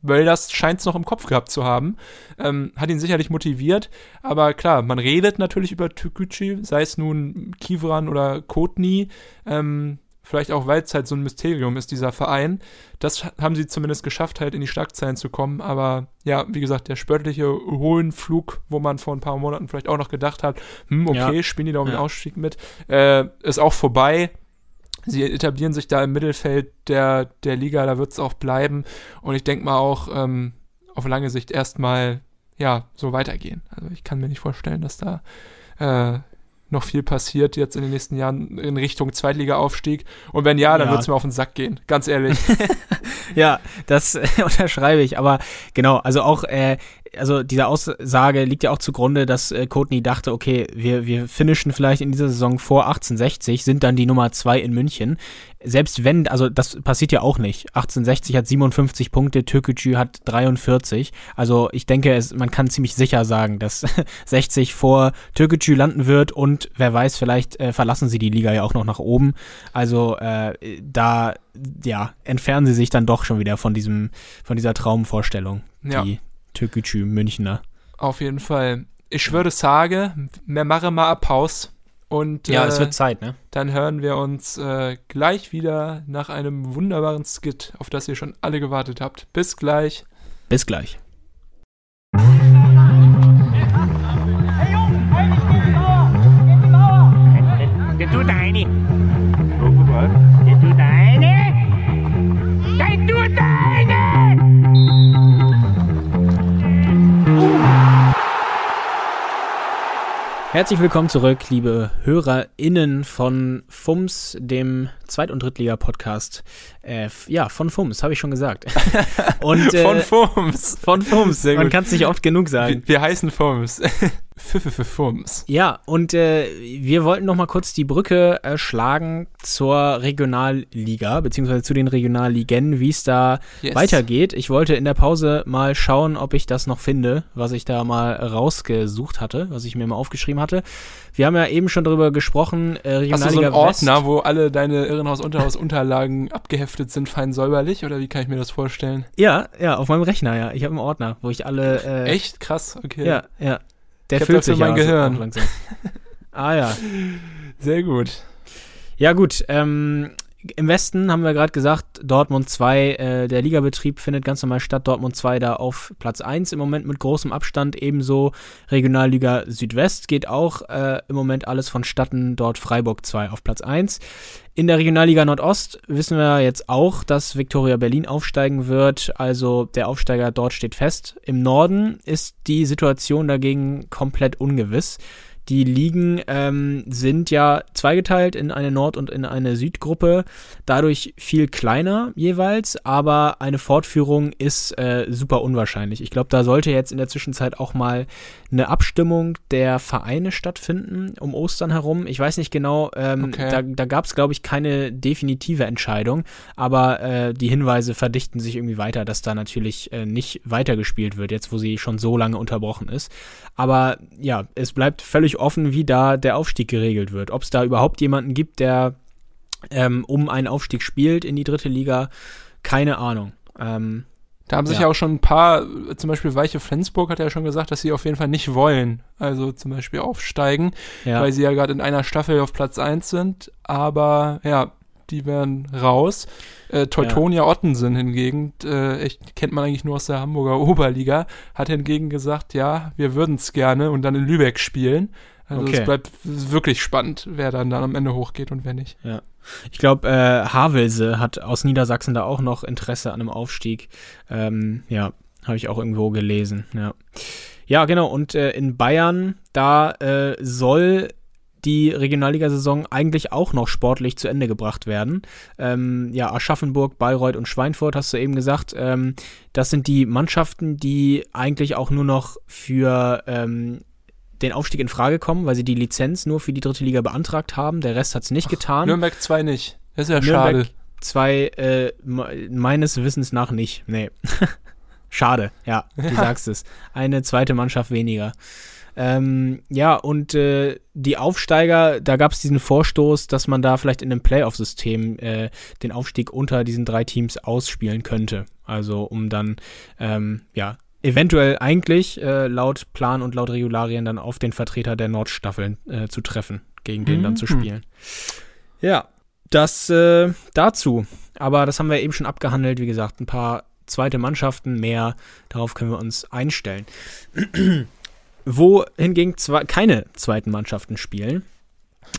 Mölders scheint es noch im Kopf gehabt zu haben. Ähm, hat ihn sicherlich motiviert. Aber klar, man redet natürlich über Türkgücü, sei es nun Kivran oder Kotni. Ähm, vielleicht auch, weil es halt so ein Mysterium ist, dieser Verein. Das haben sie zumindest geschafft, halt in die Schlagzeilen zu kommen. Aber ja, wie gesagt, der spöttliche Höhenflug, wo man vor ein paar Monaten vielleicht auch noch gedacht hat, hm, okay, Ja. spielen die da um den Ja. Ausstieg mit, äh, ist auch vorbei. Sie etablieren sich da im Mittelfeld der, der Liga, da wird es auch bleiben. Und ich denke mal auch ähm, auf lange Sicht erstmal ja, so weitergehen. Also ich kann mir nicht vorstellen, dass da äh, noch viel passiert jetzt in den nächsten Jahren in Richtung Zweitliga-Aufstieg. Und wenn ja, dann Ja. wird es mir auf den Sack gehen, ganz ehrlich. (laughs) Ja, das äh, (laughs) unterschreibe ich. Aber genau, also auch, äh, also diese Aussage liegt ja auch zugrunde, dass äh, Courtney dachte, okay, wir, wir finishen vielleicht in dieser Saison vor 1860, sind dann die Nummer zwei in München. Selbst wenn, also das passiert ja auch nicht. 1860 hat 57 Punkte, Türkgücü hat 43. Also ich denke, es, man kann ziemlich sicher sagen, dass (laughs) 60 vor Türkgücü landen wird und wer weiß, vielleicht äh, verlassen sie die Liga ja auch noch nach oben. Also äh, da ja, entfernen sie sich dann doch schon wieder von diesem, von dieser Traumvorstellung, Ja. Türkgücü Münchner. auf jeden Fall. Ich würde sagen, wir machen mal eine Pause. Und Ja, äh, es wird Zeit, ne? dann hören wir uns äh, gleich wieder nach einem wunderbaren Skit, auf das ihr schon alle gewartet habt. Bis gleich. Bis gleich. Der tut eine. Der tut eine. Der tut eine. Herzlich willkommen zurück, liebe HörerInnen von FUMS, dem Zweit- und Drittliga-Podcast. Äh, ja, von FUMS, habe ich schon gesagt. (laughs) Und, äh, Von Fums. Von FUMS, Sehr man gut. kann es nicht oft genug sagen. Wir, wir heißen Fums. (laughs) Pfiffe für Fums. Ja, und äh, wir wollten noch mal kurz die Brücke äh, schlagen zur Regionalliga, beziehungsweise zu den Regionalligen, wie es da Yes. weitergeht. Ich wollte in der Pause mal schauen, ob ich das noch finde, was ich da mal rausgesucht hatte, was ich mir mal aufgeschrieben hatte. Wir haben ja eben schon darüber gesprochen, äh, Hast du Regionalliga so einen West. Ordner, wo alle deine Irrenhaus-Unterhaus-Unterlagen abgeheftet sind, fein säuberlich? Oder wie kann ich mir das vorstellen? Ja, ja, auf meinem Rechner, ja. Ich habe einen Ordner, wo ich alle. Äh, Echt? Krass, okay. Ja, ja. Der Ich füllt sich mein ja Gehirn. langsam. ah ja. (laughs) Sehr gut. Ja, gut. Ähm, Im Westen haben wir gerade gesagt, Dortmund 2, äh, der Ligabetrieb findet ganz normal statt. Dortmund 2 da auf Platz 1 im Moment mit großem Abstand. Ebenso Regionalliga Südwest geht auch äh, im Moment alles vonstatten. Dort Freiburg 2 auf Platz 1. In der Regionalliga Nordost wissen wir jetzt auch, dass Viktoria Berlin aufsteigen wird. Also der Aufsteiger dort steht fest. Im Norden ist die Situation dagegen komplett ungewiss. Die Ligen ähm, sind ja zweigeteilt in eine Nord- und in eine Südgruppe, dadurch viel kleiner jeweils, aber eine Fortführung ist äh, super unwahrscheinlich. Ich glaube, da sollte jetzt in der Zwischenzeit auch mal eine Abstimmung der Vereine stattfinden um Ostern herum. Ich weiß nicht genau, ähm, Okay. da, da gab es, glaube ich, keine definitive Entscheidung, aber äh, die Hinweise verdichten sich irgendwie weiter, dass da natürlich äh, nicht weitergespielt wird, jetzt wo sie schon so lange unterbrochen ist. Aber ja, es bleibt völlig offen, wie da der Aufstieg geregelt wird. Ob es da überhaupt jemanden gibt, der ähm, um einen Aufstieg spielt in die dritte Liga, keine Ahnung. Ähm, Da haben sich Ja. ja auch schon ein paar, zum Beispiel Weiche Flensburg hat ja schon gesagt, dass sie auf jeden Fall nicht wollen. Also zum Beispiel aufsteigen, ja. weil sie ja gerade in einer Staffel auf Platz 1 sind. Aber ja, die werden raus. Äh, Teutonia Ottensen hingegen, äh, ich, kennt man eigentlich nur aus der Hamburger Oberliga, hat hingegen gesagt, ja, wir würden es gerne und dann in Lübeck spielen. Also Okay. es bleibt wirklich spannend, wer dann, dann am Ende hochgeht und wer nicht. Ich glaube, äh, Havelse hat aus Niedersachsen da auch noch Interesse an einem Aufstieg. Ähm, ja, habe ich auch irgendwo gelesen. Ja, ja genau. Und äh, in Bayern, da äh, soll die Regionalligasaison eigentlich auch noch sportlich zu Ende gebracht werden. Ähm, ja, Aschaffenburg, Bayreuth und Schweinfurt, hast du eben gesagt. Ähm, das sind die Mannschaften, die eigentlich auch nur noch für ähm, den Aufstieg in Frage kommen, weil sie die Lizenz nur für die dritte Liga beantragt haben. Der Rest hat es nicht getan. Nürnberg 2 nicht. Das ist ja Nürnberg schade. Zwei, äh, me- meines Wissens nach nicht. Nee. (laughs) Schade, ja, du sagst es. Eine zweite Mannschaft weniger. Ähm, ja, und äh, die Aufsteiger, da gab es diesen Vorstoß, dass man da vielleicht in einem Playoff-System äh, den Aufstieg unter diesen drei Teams ausspielen könnte. Also um dann, ähm, ja, eventuell eigentlich äh, laut Plan und laut Regularien dann auf den Vertreter der Nordstaffeln äh, zu treffen, gegen den dann zu Mhm. spielen. Ja, das äh, dazu. Aber das haben wir eben schon abgehandelt. Wie gesagt, ein paar zweite Mannschaften mehr. Darauf können wir uns einstellen. (clears throat) Wo hingegen zwei, keine zweiten Mannschaften spielen.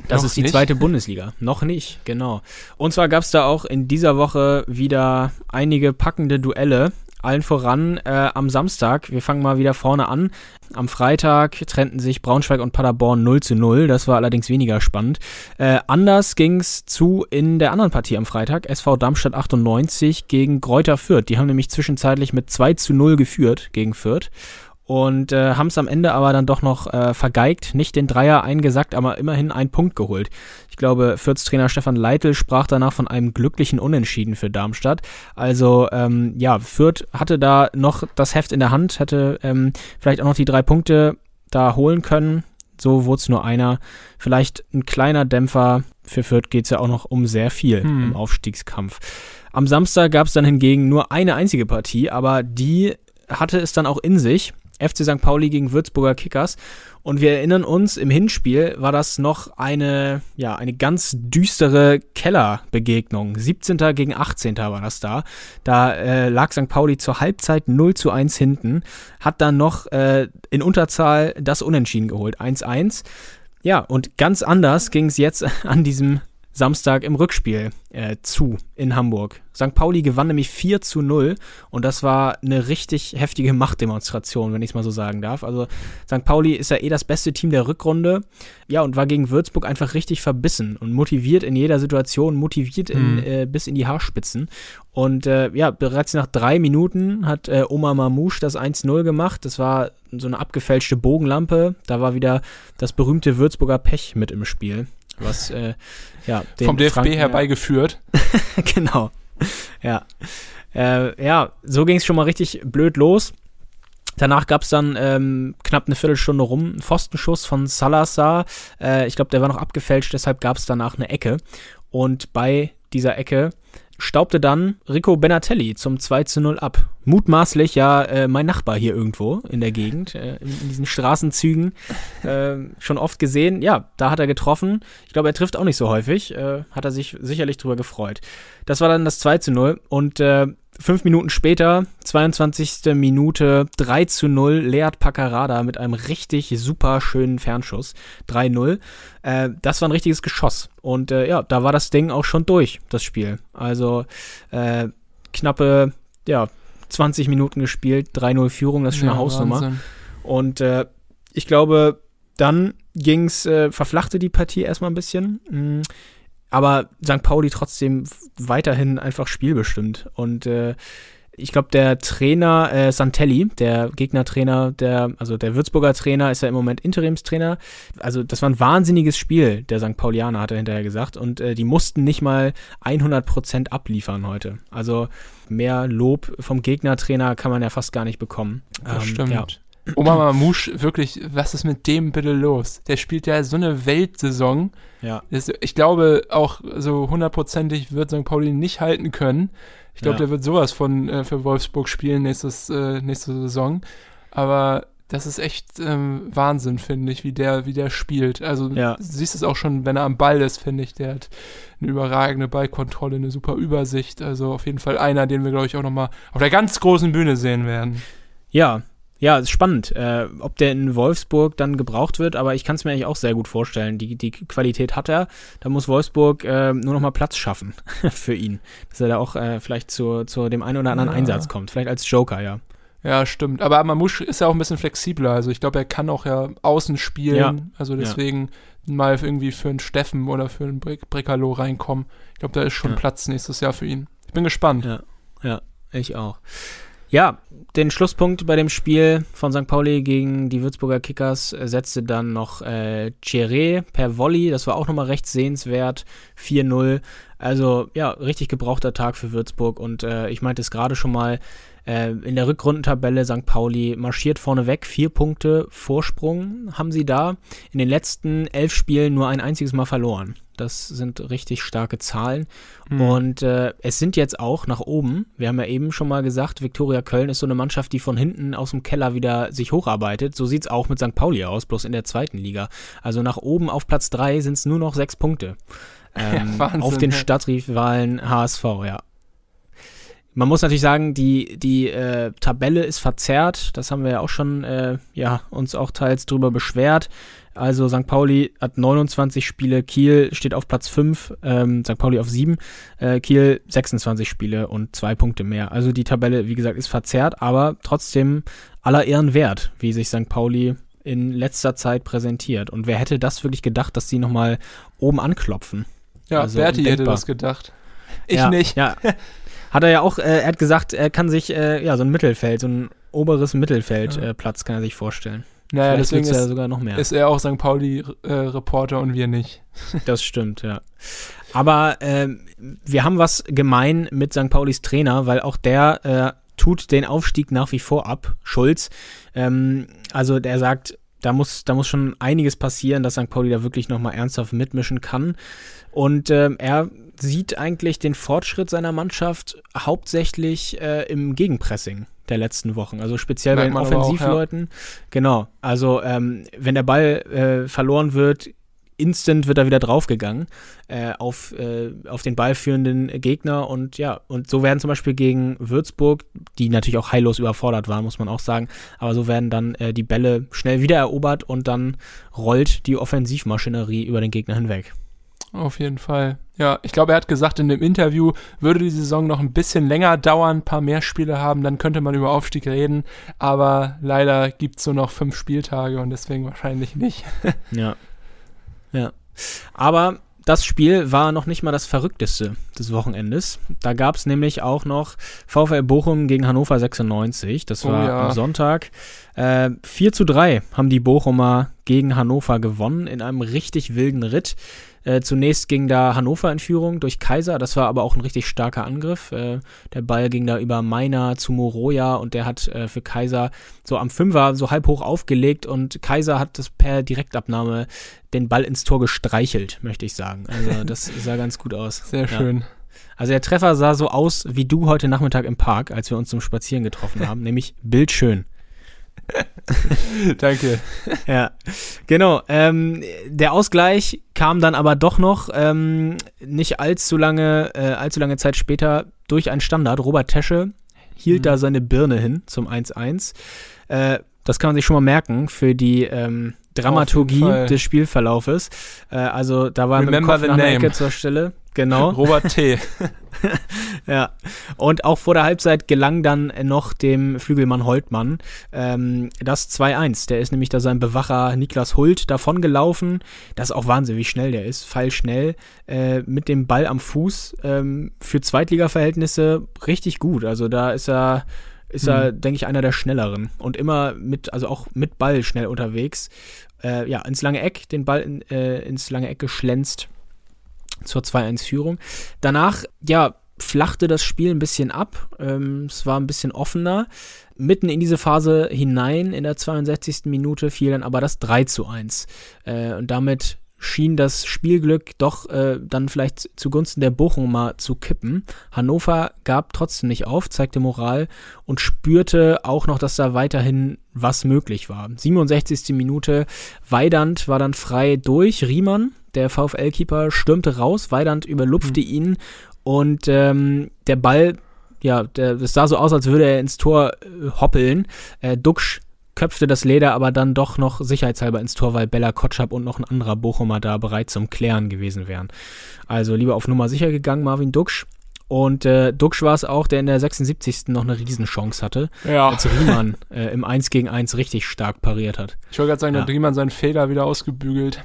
Das Noch ist die nicht? zweite Bundesliga. Noch nicht, genau. Und zwar gab es da auch in dieser Woche wieder einige packende Duelle. Allen voran äh, am Samstag. Wir fangen mal wieder vorne an. Am Freitag trennten sich Braunschweig und Paderborn 0 zu 0. Das war allerdings weniger spannend. Äh, anders ging's zu in der anderen Partie am Freitag. SV Darmstadt 98 gegen Greuther Fürth. Die haben nämlich zwischenzeitlich mit 2 zu 0 geführt gegen Fürth. Und äh, haben es am Ende aber dann doch noch äh, vergeigt, nicht den Dreier eingesackt, aber immerhin einen Punkt geholt. Ich glaube, Fürths Trainer Stefan Leitl sprach danach von einem glücklichen Unentschieden für Darmstadt. Also ähm, ja, Fürth hatte da noch das Heft in der Hand, hätte ähm, vielleicht auch noch die drei Punkte da holen können. So wurde es nur einer. Vielleicht ein kleiner Dämpfer. Für Fürth geht es ja auch noch um sehr viel Hm. im Aufstiegskampf. Am Samstag gab es dann hingegen nur eine einzige Partie, aber die hatte es dann auch in sich. FC St. Pauli gegen Würzburger Kickers. Und wir erinnern uns, im Hinspiel war das noch eine, ja, eine ganz düstere Kellerbegegnung. 17. gegen 18. war das da. Da äh, lag St. Pauli zur Halbzeit 0 zu 1 hinten, hat dann noch äh, in Unterzahl das Unentschieden geholt, 1-1. Ja, und ganz anders ging es jetzt (laughs) an diesem Samstag im Rückspiel äh, zu in Hamburg. St. Pauli gewann nämlich 4 zu 0 und das war eine richtig heftige Machtdemonstration, wenn ich es mal so sagen darf. Also St. Pauli ist ja eh das beste Team der Rückrunde. Ja, und war gegen Würzburg einfach richtig verbissen und motiviert in jeder Situation, motiviert in, Mhm. äh, bis in die Haarspitzen. Und äh, ja, bereits nach drei Minuten hat äh, Omar Mamouche das 1-0 gemacht. Das war so eine abgefälschte Bogenlampe. Da war wieder das berühmte Würzburger Pech mit im Spiel. Was, äh, ja, den Vom DFB Franken- herbeigeführt. (laughs) genau. Ja. Äh, ja, so ging es schon mal richtig blöd los. Danach gab es dann ähm, knapp eine Viertelstunde rum einen Pfostenschuss von Salazar. Äh, ich glaube, der war noch abgefälscht, deshalb gab es danach eine Ecke. Und bei dieser Ecke staubte dann Rico Benatelli zum 2 zu 0 ab. Mutmaßlich ja äh, mein Nachbar hier irgendwo in der Gegend, äh, in, in diesen Straßenzügen. (laughs) Äh, schon oft gesehen. Ja, da hat er getroffen. Ich glaube, er trifft auch nicht so häufig. Äh, hat er sich sicherlich drüber gefreut. Das war dann das 2 zu 0. Und äh, fünf Minuten später, 22. Minute, 3 zu 0, Lead Paccarada mit einem richtig super schönen Fernschuss. 3-0. Äh, das war ein richtiges Geschoss. Und äh, ja, da war das Ding auch schon durch, das Spiel. Also äh, knappe, ja, 20 Minuten gespielt, 3-0 Führung, das ist schon eine Ja, Hausnummer. Wahnsinn. Und äh, ich glaube, dann ging's, äh, verflachte die Partie erstmal ein bisschen. Mm, aber St. Pauli trotzdem weiterhin einfach spielbestimmt. Und äh, ich glaube, der Trainer äh, Santelli, der Gegnertrainer, der, also der Würzburger Trainer, ist ja im Moment Interimstrainer. Also das war ein wahnsinniges Spiel, der St. Paulianer, hat er hinterher gesagt. Und äh, die mussten nicht mal 100% abliefern heute. Also mehr Lob vom Gegnertrainer kann man ja fast gar nicht bekommen. Das Ähm, stimmt. Ja. Oma Mamouche, wirklich, was ist mit dem bitte los? Der spielt ja so eine Weltsaison. Ja. Ich glaube, auch so hundertprozentig wird St. Pauli nicht halten können. Ich glaube, Ja. der wird sowas von äh, für Wolfsburg spielen nächstes, äh, nächste Saison. Aber das ist echt ähm, Wahnsinn, finde ich, wie der, wie der spielt. Also Ja. du siehst es auch schon, wenn er am Ball ist, finde ich. Der hat eine überragende Ballkontrolle, eine super Übersicht. Also auf jeden Fall einer, den wir, glaube ich, auch nochmal auf der ganz großen Bühne sehen werden. Ja, ja, ist spannend, äh, ob der in Wolfsburg dann gebraucht wird, aber ich kann es mir eigentlich auch sehr gut vorstellen. Die, die Qualität hat er. Da muss Wolfsburg äh, nur noch mal Platz schaffen (laughs) für ihn. Dass er da auch äh, vielleicht zu, zu dem einen oder anderen Ja. Einsatz kommt. Vielleicht als Joker, ja. Ja, stimmt. Aber Mamouche ist ja auch ein bisschen flexibler. Also ich glaube, er kann auch ja außen spielen. Ja. Also deswegen mal irgendwie für einen Steffen oder für einen Brick Bricalo reinkommen. Ich glaube, da ist schon Ja. Platz nächstes Jahr für ihn. Ich bin gespannt. Ja, ja, ich auch. Ja, den Schlusspunkt bei dem Spiel von St. Pauli gegen die Würzburger Kickers äh, setzte dann noch äh, Thierry per Volley. Das war auch nochmal recht sehenswert. 4-0. Also ja, richtig gebrauchter Tag für Würzburg. Und äh, ich meinte es gerade schon mal, äh, in der Rückrundentabelle St. Pauli marschiert vorneweg. Vier Punkte Vorsprung haben sie da. In den letzten elf Spielen nur ein einziges Mal verloren. Das sind richtig starke Zahlen. Mhm. Und äh, es sind jetzt auch nach oben. Wir haben ja eben schon mal gesagt, Viktoria Köln ist so eine Mannschaft, die von hinten aus dem Keller wieder sich hocharbeitet. So sieht's auch mit St. Pauli aus, bloß in der zweiten Liga. Also nach oben auf Platz drei sind es nur noch sechs Punkte. (laughs) Ähm, Wahnsinn, auf den ja. Stadtrivalen HSV, ja. Man muss natürlich sagen, die, die äh, Tabelle ist verzerrt. Das haben wir ja auch schon, äh, ja, uns auch teils drüber beschwert. Also St. Pauli hat 29 Spiele, Kiel steht auf Platz 5, ähm, St. Pauli auf 7, äh, Kiel 26 Spiele und zwei Punkte mehr. Also die Tabelle, wie gesagt, ist verzerrt, aber trotzdem aller Ehren wert, wie sich St. Pauli in letzter Zeit präsentiert. Und wer hätte das wirklich gedacht, dass sie nochmal oben anklopfen? Ja, Also Berti hätte undenkbar. das gedacht. Ich ja, nicht. Ja. (laughs) Hat er ja auch, äh, er hat gesagt, er kann sich, äh, ja, so ein Mittelfeld, so ein oberes Mittelfeldplatz Ja. äh, kann er sich vorstellen. Naja, Vielleicht deswegen wird's ja ist, sogar noch mehr. ist er auch St. Pauli-Reporter und wir nicht. (laughs) Das stimmt, ja. Aber ähm, wir haben was gemein mit St. Paulis Trainer, weil auch der äh, tut den Aufstieg nach wie vor ab, Schulz. Ähm, also der sagt, da muss, da muss schon einiges passieren, dass St. Pauli da wirklich nochmal ernsthaft mitmischen kann. Und ähm, er sieht eigentlich den Fortschritt seiner Mannschaft hauptsächlich äh, im Gegenpressing der letzten Wochen. Also speziell bei Merkt den man aber auch, ja. Offensivleuten. Genau. Also ähm, wenn der Ball äh, verloren wird, instant wird er wieder draufgegangen äh, auf, äh, auf den ballführenden Gegner und ja, und so werden zum Beispiel gegen Würzburg, die natürlich auch heillos überfordert waren, muss man auch sagen, aber so werden dann äh, die Bälle schnell wieder erobert und dann rollt die Offensivmaschinerie über den Gegner hinweg. Auf jeden Fall. Ja, ich glaube, er hat gesagt in dem Interview, würde die Saison noch ein bisschen länger dauern, ein paar mehr Spiele haben, dann könnte man über Aufstieg reden. Aber leider gibt es nur noch fünf Spieltage und deswegen wahrscheinlich nicht. (laughs) Ja. Ja. Aber das Spiel war noch nicht mal das verrückteste des Wochenendes. Da gab es nämlich auch noch VfL Bochum gegen Hannover 96. Das Oh war ja. am Sonntag. Äh, 4 zu 3 haben die Bochumer gegen Hannover gewonnen in einem richtig wilden Ritt. Äh, zunächst ging da Hannover in Führung durch Kaiser. Das war aber auch ein richtig starker Angriff. Äh, der Ball ging da über Meiner zu Moroja und der hat äh, für Kaiser so am Fünfer so halb hoch aufgelegt und Kaiser hat das per Direktabnahme den Ball ins Tor gestreichelt, möchte ich sagen. Also (laughs) das sah ganz gut aus. Sehr Ja. schön. Also der Treffer sah so aus wie du heute Nachmittag im Park, als wir uns zum Spazieren getroffen haben, (laughs) nämlich bildschön. (laughs) Danke. Ja, genau. Ähm, der Ausgleich kam dann aber doch noch ähm, nicht allzu lange, äh, allzu lange Zeit später durch einen Standard. Robert Tesche hielt Mhm. da seine Birne hin zum 1-1. Äh, das kann man sich schon mal merken für die ähm, Dramaturgie des Spielverlaufes. Äh, also da war mit dem Remember Kopf nach. Ecke zur Stelle. Genau. (laughs) Robert T. (laughs) ja. Und auch vor der Halbzeit gelang dann noch dem Flügelmann Holtmann ähm, das 2-1. Der ist nämlich da sein Bewacher Niklas Hult davongelaufen. Das ist auch Wahnsinn, wie schnell der ist. Pfeilschnell. Äh, mit dem Ball am Fuß. Ähm, für Zweitliga-Verhältnisse richtig gut. Also da ist er ist er, Mhm. denke ich, einer der schnelleren und immer mit, also auch mit Ball schnell unterwegs. Äh, ja, ins lange Eck, den Ball in, äh, ins lange Eck geschlänzt zur 2-1-Führung. Danach, ja, flachte das Spiel ein bisschen ab. Ähm, es war ein bisschen offener. Mitten in diese Phase hinein, in der 62. Minute, fiel dann aber das 3 zu 1. Äh, und damit schien das Spielglück doch äh, dann vielleicht zugunsten der Bochumer zu kippen. Hannover gab trotzdem nicht auf, zeigte Moral und spürte auch noch, dass da weiterhin was möglich war. 67. Minute, Weidand war dann frei durch, Riemann, der VfL-Keeper, stürmte raus, Weidand überlupfte ihn und ähm, der Ball, ja, der, das sah so aus, als würde er ins Tor äh, hoppeln. Äh, Duxch köpfte das Leder aber dann doch noch sicherheitshalber ins Tor, weil Bella Kotschap und noch ein anderer Bochumer da bereit zum Klären gewesen wären. Also lieber auf Nummer sicher gegangen, Marvin Duxch. Und äh, Duxch war es auch, der in der 76. noch eine Riesenchance hatte, Ja. als Riemann äh, im 1 gegen 1 richtig stark pariert hat. Ich wollte gerade sagen, da Ja. hat Riemann seinen Fehler wieder ausgebügelt.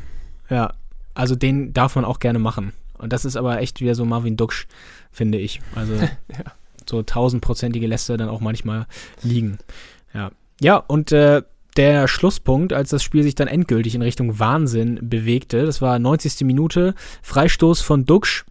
Ja, also den darf man auch gerne machen. Und das ist aber echt wieder so Marvin Duxch, finde ich. Also (laughs) so tausendprozentige lässt er dann auch manchmal liegen. Ja, ja und äh, der Schlusspunkt, als das Spiel sich dann endgültig in Richtung Wahnsinn bewegte, das war 90. Minute, Freistoß von Duxch,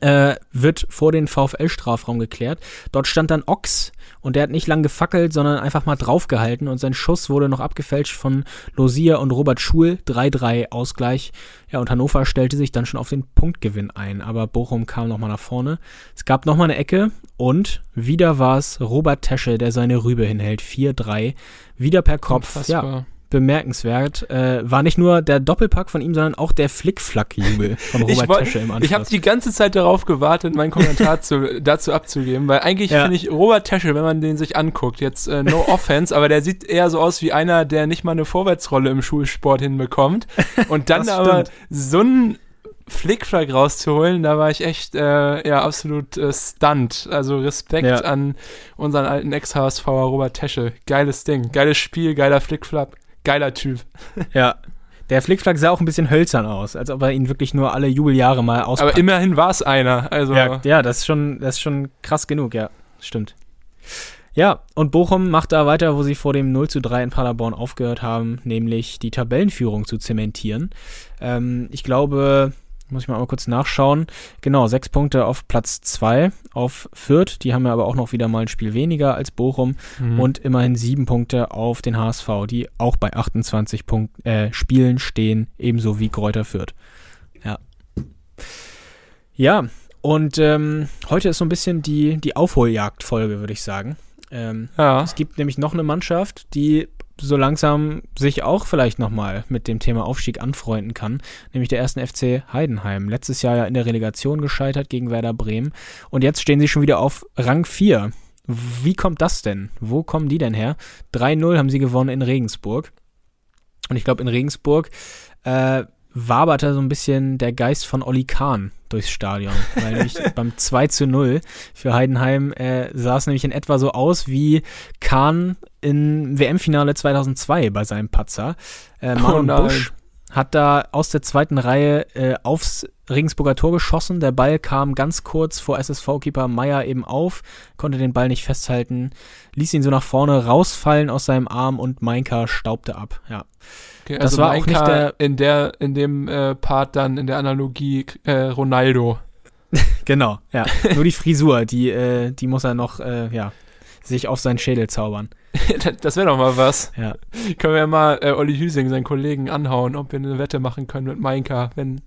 äh, wird vor den VfL-Strafraum geklärt. Dort stand dann Ochs und der hat nicht lang gefackelt, sondern einfach mal draufgehalten und sein Schuss wurde noch abgefälscht von Losia und Robert Schul. 3-3 Ausgleich. Ja, und Hannover stellte sich dann schon auf den Punktgewinn ein, aber Bochum kam nochmal nach vorne. Es gab nochmal eine Ecke und wieder war es Robert Tesche, der seine Rübe hinhält. 4-3. Wieder per Kopf. Ja, Unfassbar. Bemerkenswert. Äh, war nicht nur der Doppelpack von ihm, sondern auch der Flickflack-Jubel (laughs) von Robert wollt- Tesche im Anschluss. Ich habe die ganze Zeit darauf gewartet, meinen Kommentar zu, (laughs) dazu abzugeben, weil eigentlich Ja. finde ich Robert Tesche, wenn man den sich anguckt, jetzt äh, no (laughs) offense, aber der sieht eher so aus wie einer, der nicht mal eine Vorwärtsrolle im Schulsport hinbekommt. Und dann aber so einen Flickflack rauszuholen, da war ich echt äh, ja absolut äh, stunned. Also Respekt Ja. an unseren alten Ex-HSVer Robert Tesche. Geiles Ding, geiles Spiel, geiler Flickflack, geiler Typ. Ja. Der Flickflack sah auch ein bisschen hölzern aus, als ob er ihn wirklich nur alle Jubeljahre mal auspackt. Aber immerhin war es einer. Also ja, ja, das ist schon, das ist schon krass genug, ja. Stimmt. Ja, und Bochum macht da weiter, wo sie vor dem 0 zu 3 in Paderborn aufgehört haben, nämlich die Tabellenführung zu zementieren. Ähm, ich glaube, muss ich mal, mal kurz nachschauen. Genau, sechs Punkte auf Platz 2 auf Fürth. Die haben ja aber auch noch wieder mal ein Spiel weniger als Bochum. Mhm. Und immerhin sieben Punkte auf den HSV, die auch bei 28 Punkt, äh, Spielen stehen, ebenso wie Kräuter Fürth. Ja. Ja, und ähm, heute ist so ein bisschen die, die Aufholjagd-Folge, würde ich sagen. Ähm, Ja. Es gibt nämlich noch eine Mannschaft, die so langsam sich auch vielleicht nochmal mit dem Thema Aufstieg anfreunden kann, nämlich der ersten FC Heidenheim. Letztes Jahr ja in der Relegation gescheitert gegen Werder Bremen und jetzt stehen sie schon wieder auf Rang 4. Wie kommt das denn? Wo kommen die denn her? 3-0 haben sie gewonnen in Regensburg. Und ich glaube, in Regensburg äh, waberte so ein bisschen der Geist von Olli Kahn durchs Stadion. Weil nämlich (laughs) beim 2 zu 0 für Heidenheim äh, sah es nämlich in etwa so aus wie Kahn im WM-Finale 2002 bei seinem Patzer. Äh, Marlon nein. Busch hat da aus der zweiten Reihe äh, aufs Regensburger Tor geschossen. Der Ball kam ganz kurz vor SSV-Keeper Meier eben auf, konnte den Ball nicht festhalten, ließ ihn so nach vorne rausfallen aus seinem Arm und Meinka staubte ab. Ja. Okay, Das also war auch Mainka nicht der- in der in dem äh, Part dann in der Analogie äh, Ronaldo. (laughs) Genau, ja. (laughs) Nur die Frisur, die, äh, die muss er noch, äh, ja, sich auf seinen Schädel zaubern. (laughs) das wäre doch mal was. Ja. Können wir ja mal äh, Olli Hüsing, seinen Kollegen, anhauen, ob wir eine Wette machen können mit Mainka. Wenn,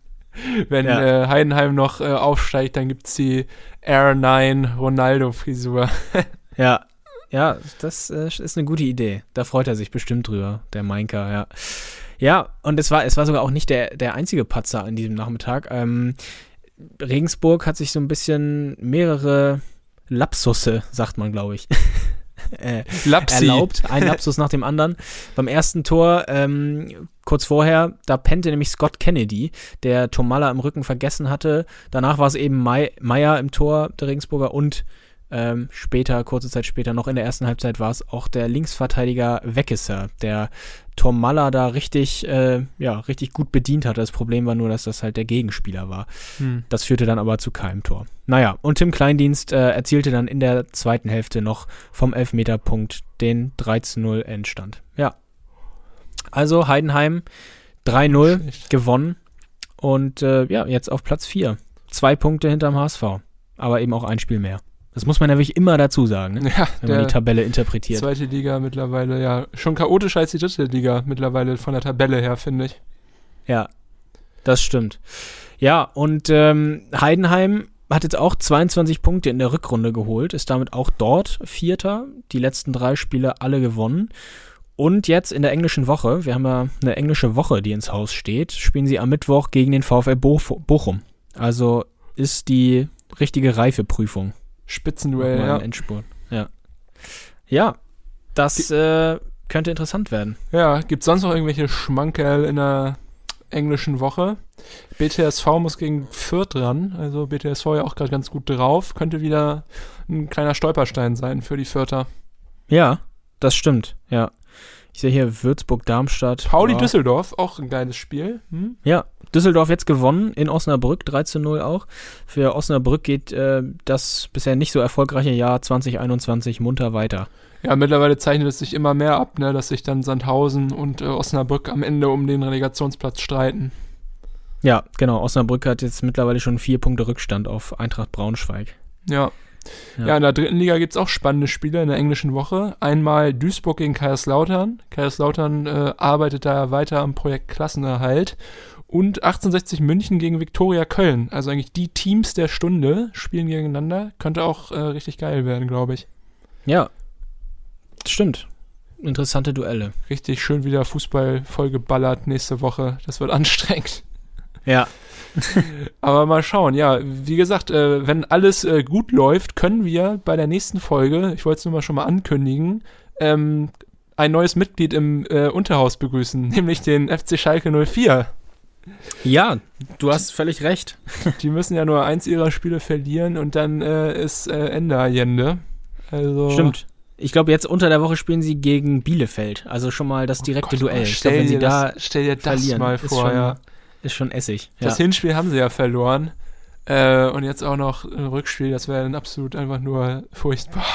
wenn Ja. äh, Heidenheim noch äh, aufsteigt, dann gibt's die R9 Ronaldo-Frisur. (laughs) Ja, ja, das äh, ist eine gute Idee. Da freut er sich bestimmt drüber, der Mainka, ja. Ja, und es war, es war sogar auch nicht der, der einzige Patzer an diesem Nachmittag. Ähm, Regensburg hat sich so ein bisschen mehrere Lapsusse, sagt man, glaube ich, (laughs) (laughs) äh, erlaubt. Ein (laughs) Lapsus nach dem anderen. Beim ersten Tor, ähm, kurz vorher, da pennte nämlich Scott Kennedy, der Tomalla im Rücken vergessen hatte. Danach war es eben Meyer im Tor, der Regensburger, und ähm, später, kurze Zeit später, noch in der ersten Halbzeit war es auch der Linksverteidiger Weckesser, der Tomalla da richtig, äh, ja, richtig gut bedient hat. Das Problem war nur, dass das halt der Gegenspieler war. Hm. Das führte dann aber zu keinem Tor. Naja, und Tim Kleindienst äh, erzielte dann in der zweiten Hälfte noch vom Elfmeterpunkt den 13-0 Endstand. Ja. Also Heidenheim 3-0 Schlecht. gewonnen und äh, ja, jetzt auf Platz 4. Zwei Punkte hinterm HSV, aber eben auch ein Spiel mehr. Das muss man ja wirklich immer dazu sagen, ne? (laughs) Ja, wenn man die Tabelle interpretiert. zweite Liga mittlerweile, ja, schon chaotischer als die dritte Liga mittlerweile von der Tabelle her, finde ich. Ja, das stimmt. Ja, und ähm, Heidenheim hat jetzt auch 22 Punkte in der Rückrunde geholt, ist damit auch dort Vierter, die letzten drei Spiele alle gewonnen. Und jetzt in der englischen Woche, wir haben ja eine englische Woche, die ins Haus steht, spielen sie am Mittwoch gegen den VfL Boch- Bochum. Also ist die richtige Reifeprüfung. Spitzenduell, ja. Endspurt. Ja. Ja, das äh, könnte interessant werden. Ja, gibt sonst noch irgendwelche Schmankerl in der englischen Woche? BTSV muss gegen Fürth ran, also BTSV ja auch gerade ganz gut drauf. Könnte wieder ein kleiner Stolperstein sein für die Fürther. Ja, das stimmt, ja. Ich sehe hier Würzburg-Darmstadt. Pauli ja. Düsseldorf, auch ein geiles Spiel. Hm? Ja, Düsseldorf jetzt gewonnen in Osnabrück, 3 zu 0 auch. Für Osnabrück geht äh, das bisher nicht so erfolgreiche Jahr 2021 munter weiter. Ja, mittlerweile zeichnet es sich immer mehr ab, ne, dass sich dann Sandhausen und äh, Osnabrück am Ende um den Relegationsplatz streiten. Ja, genau. Osnabrück hat jetzt mittlerweile schon vier Punkte Rückstand auf Eintracht Braunschweig. Ja. Ja. Ja, in der dritten Liga gibt es auch spannende Spiele in der englischen Woche. Einmal Duisburg gegen Kaiserslautern. Kaiserslautern äh, arbeitet da weiter am Projekt Klassenerhalt. Und 1860 München gegen Viktoria Köln. Also eigentlich die Teams der Stunde spielen gegeneinander. Könnte auch äh, richtig geil werden, glaube ich. Ja, stimmt. Interessante Duelle. Richtig schön wieder Fußball vollgeballert nächste Woche. Das wird (laughs) anstrengend. Ja. (laughs) Aber mal schauen, ja, wie gesagt, äh, wenn alles äh, gut läuft, können wir bei der nächsten Folge, ich wollte es nur mal schon mal ankündigen, ähm, ein neues Mitglied im äh, Unterhaus begrüßen, (laughs) nämlich den FC Schalke 04. Ja, du hast völlig recht. (laughs) Die müssen ja nur eins ihrer Spiele verlieren und dann äh, ist äh, Ende Allende. Also, Stimmt. Ich glaube, jetzt unter der Woche spielen sie gegen Bielefeld. Also schon mal das direkte Oh Gott, Duell. Ich Stell, glaube, wenn sie dir da das, stell dir das verlieren, mal ist vor, schon, ja. ist schon Essig. Ja. Das Hinspiel haben sie ja verloren. Äh, und jetzt auch noch ein Rückspiel, das wäre dann absolut einfach nur furchtbar.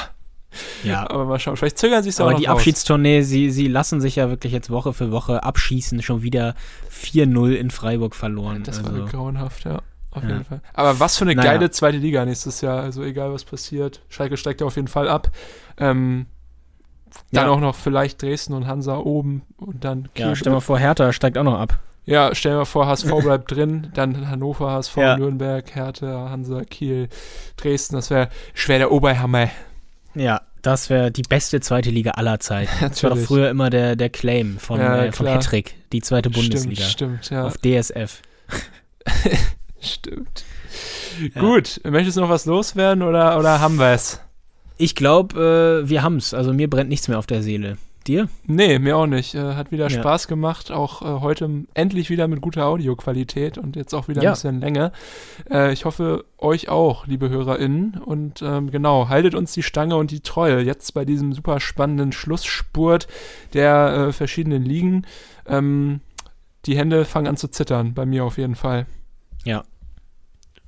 Ja. Aber mal schauen, vielleicht zögern sie es auch Aber die raus. Abschiedstournee, sie, sie lassen sich ja wirklich jetzt Woche für Woche abschießen. Schon wieder 4-0 in Freiburg verloren. Das also, war grauenhaft, ja. Auf Ja. jeden Fall. Aber was für eine Naja. geile zweite Liga nächstes Jahr. Also egal was passiert. Schalke steigt ja auf jeden Fall ab. Ähm, dann Ja. auch noch vielleicht Dresden und Hansa oben und dann ja, Kiel- stell mal vor, Hertha steigt auch noch ab. Ja, stell mal vor, HSV (laughs) bleibt drin, dann Hannover, HSV, Ja. Nürnberg, Hertha, Hansa, Kiel, Dresden. Das wäre schwer der Oberhammer. Ja, das wäre die beste zweite Liga aller Zeiten. (laughs) Das war doch Natürlich. früher immer der, der Claim von, Ja, äh, von. Hattrick, die zweite Bundesliga. Stimmt, stimmt, ja. Auf DSF. (laughs) Stimmt. Gut, möchtest du noch was loswerden oder, oder haben wir es? Ich glaube, äh, wir haben's. Also mir brennt nichts mehr auf der Seele. Dir? Nee, mir auch nicht. Äh, hat wieder Ja. Spaß gemacht. Auch äh, heute endlich wieder mit guter Audioqualität und jetzt auch wieder Ja. ein bisschen Länge. Äh, ich hoffe, euch auch, liebe HörerInnen. Und ähm, genau, haltet uns die Stange und die Treue. Jetzt bei diesem super spannenden Schlussspurt der verschiedenen Ligen. Ähm, die Hände fangen an zu zittern, bei mir auf jeden Fall.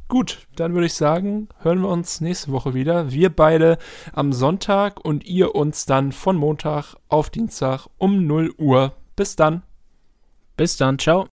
Gut, dann würde ich sagen, hören wir uns nächste Woche wieder. Wir beide am Sonntag und ihr uns dann von Montag auf Dienstag um 0 Uhr. Bis dann. Bis dann. Ciao.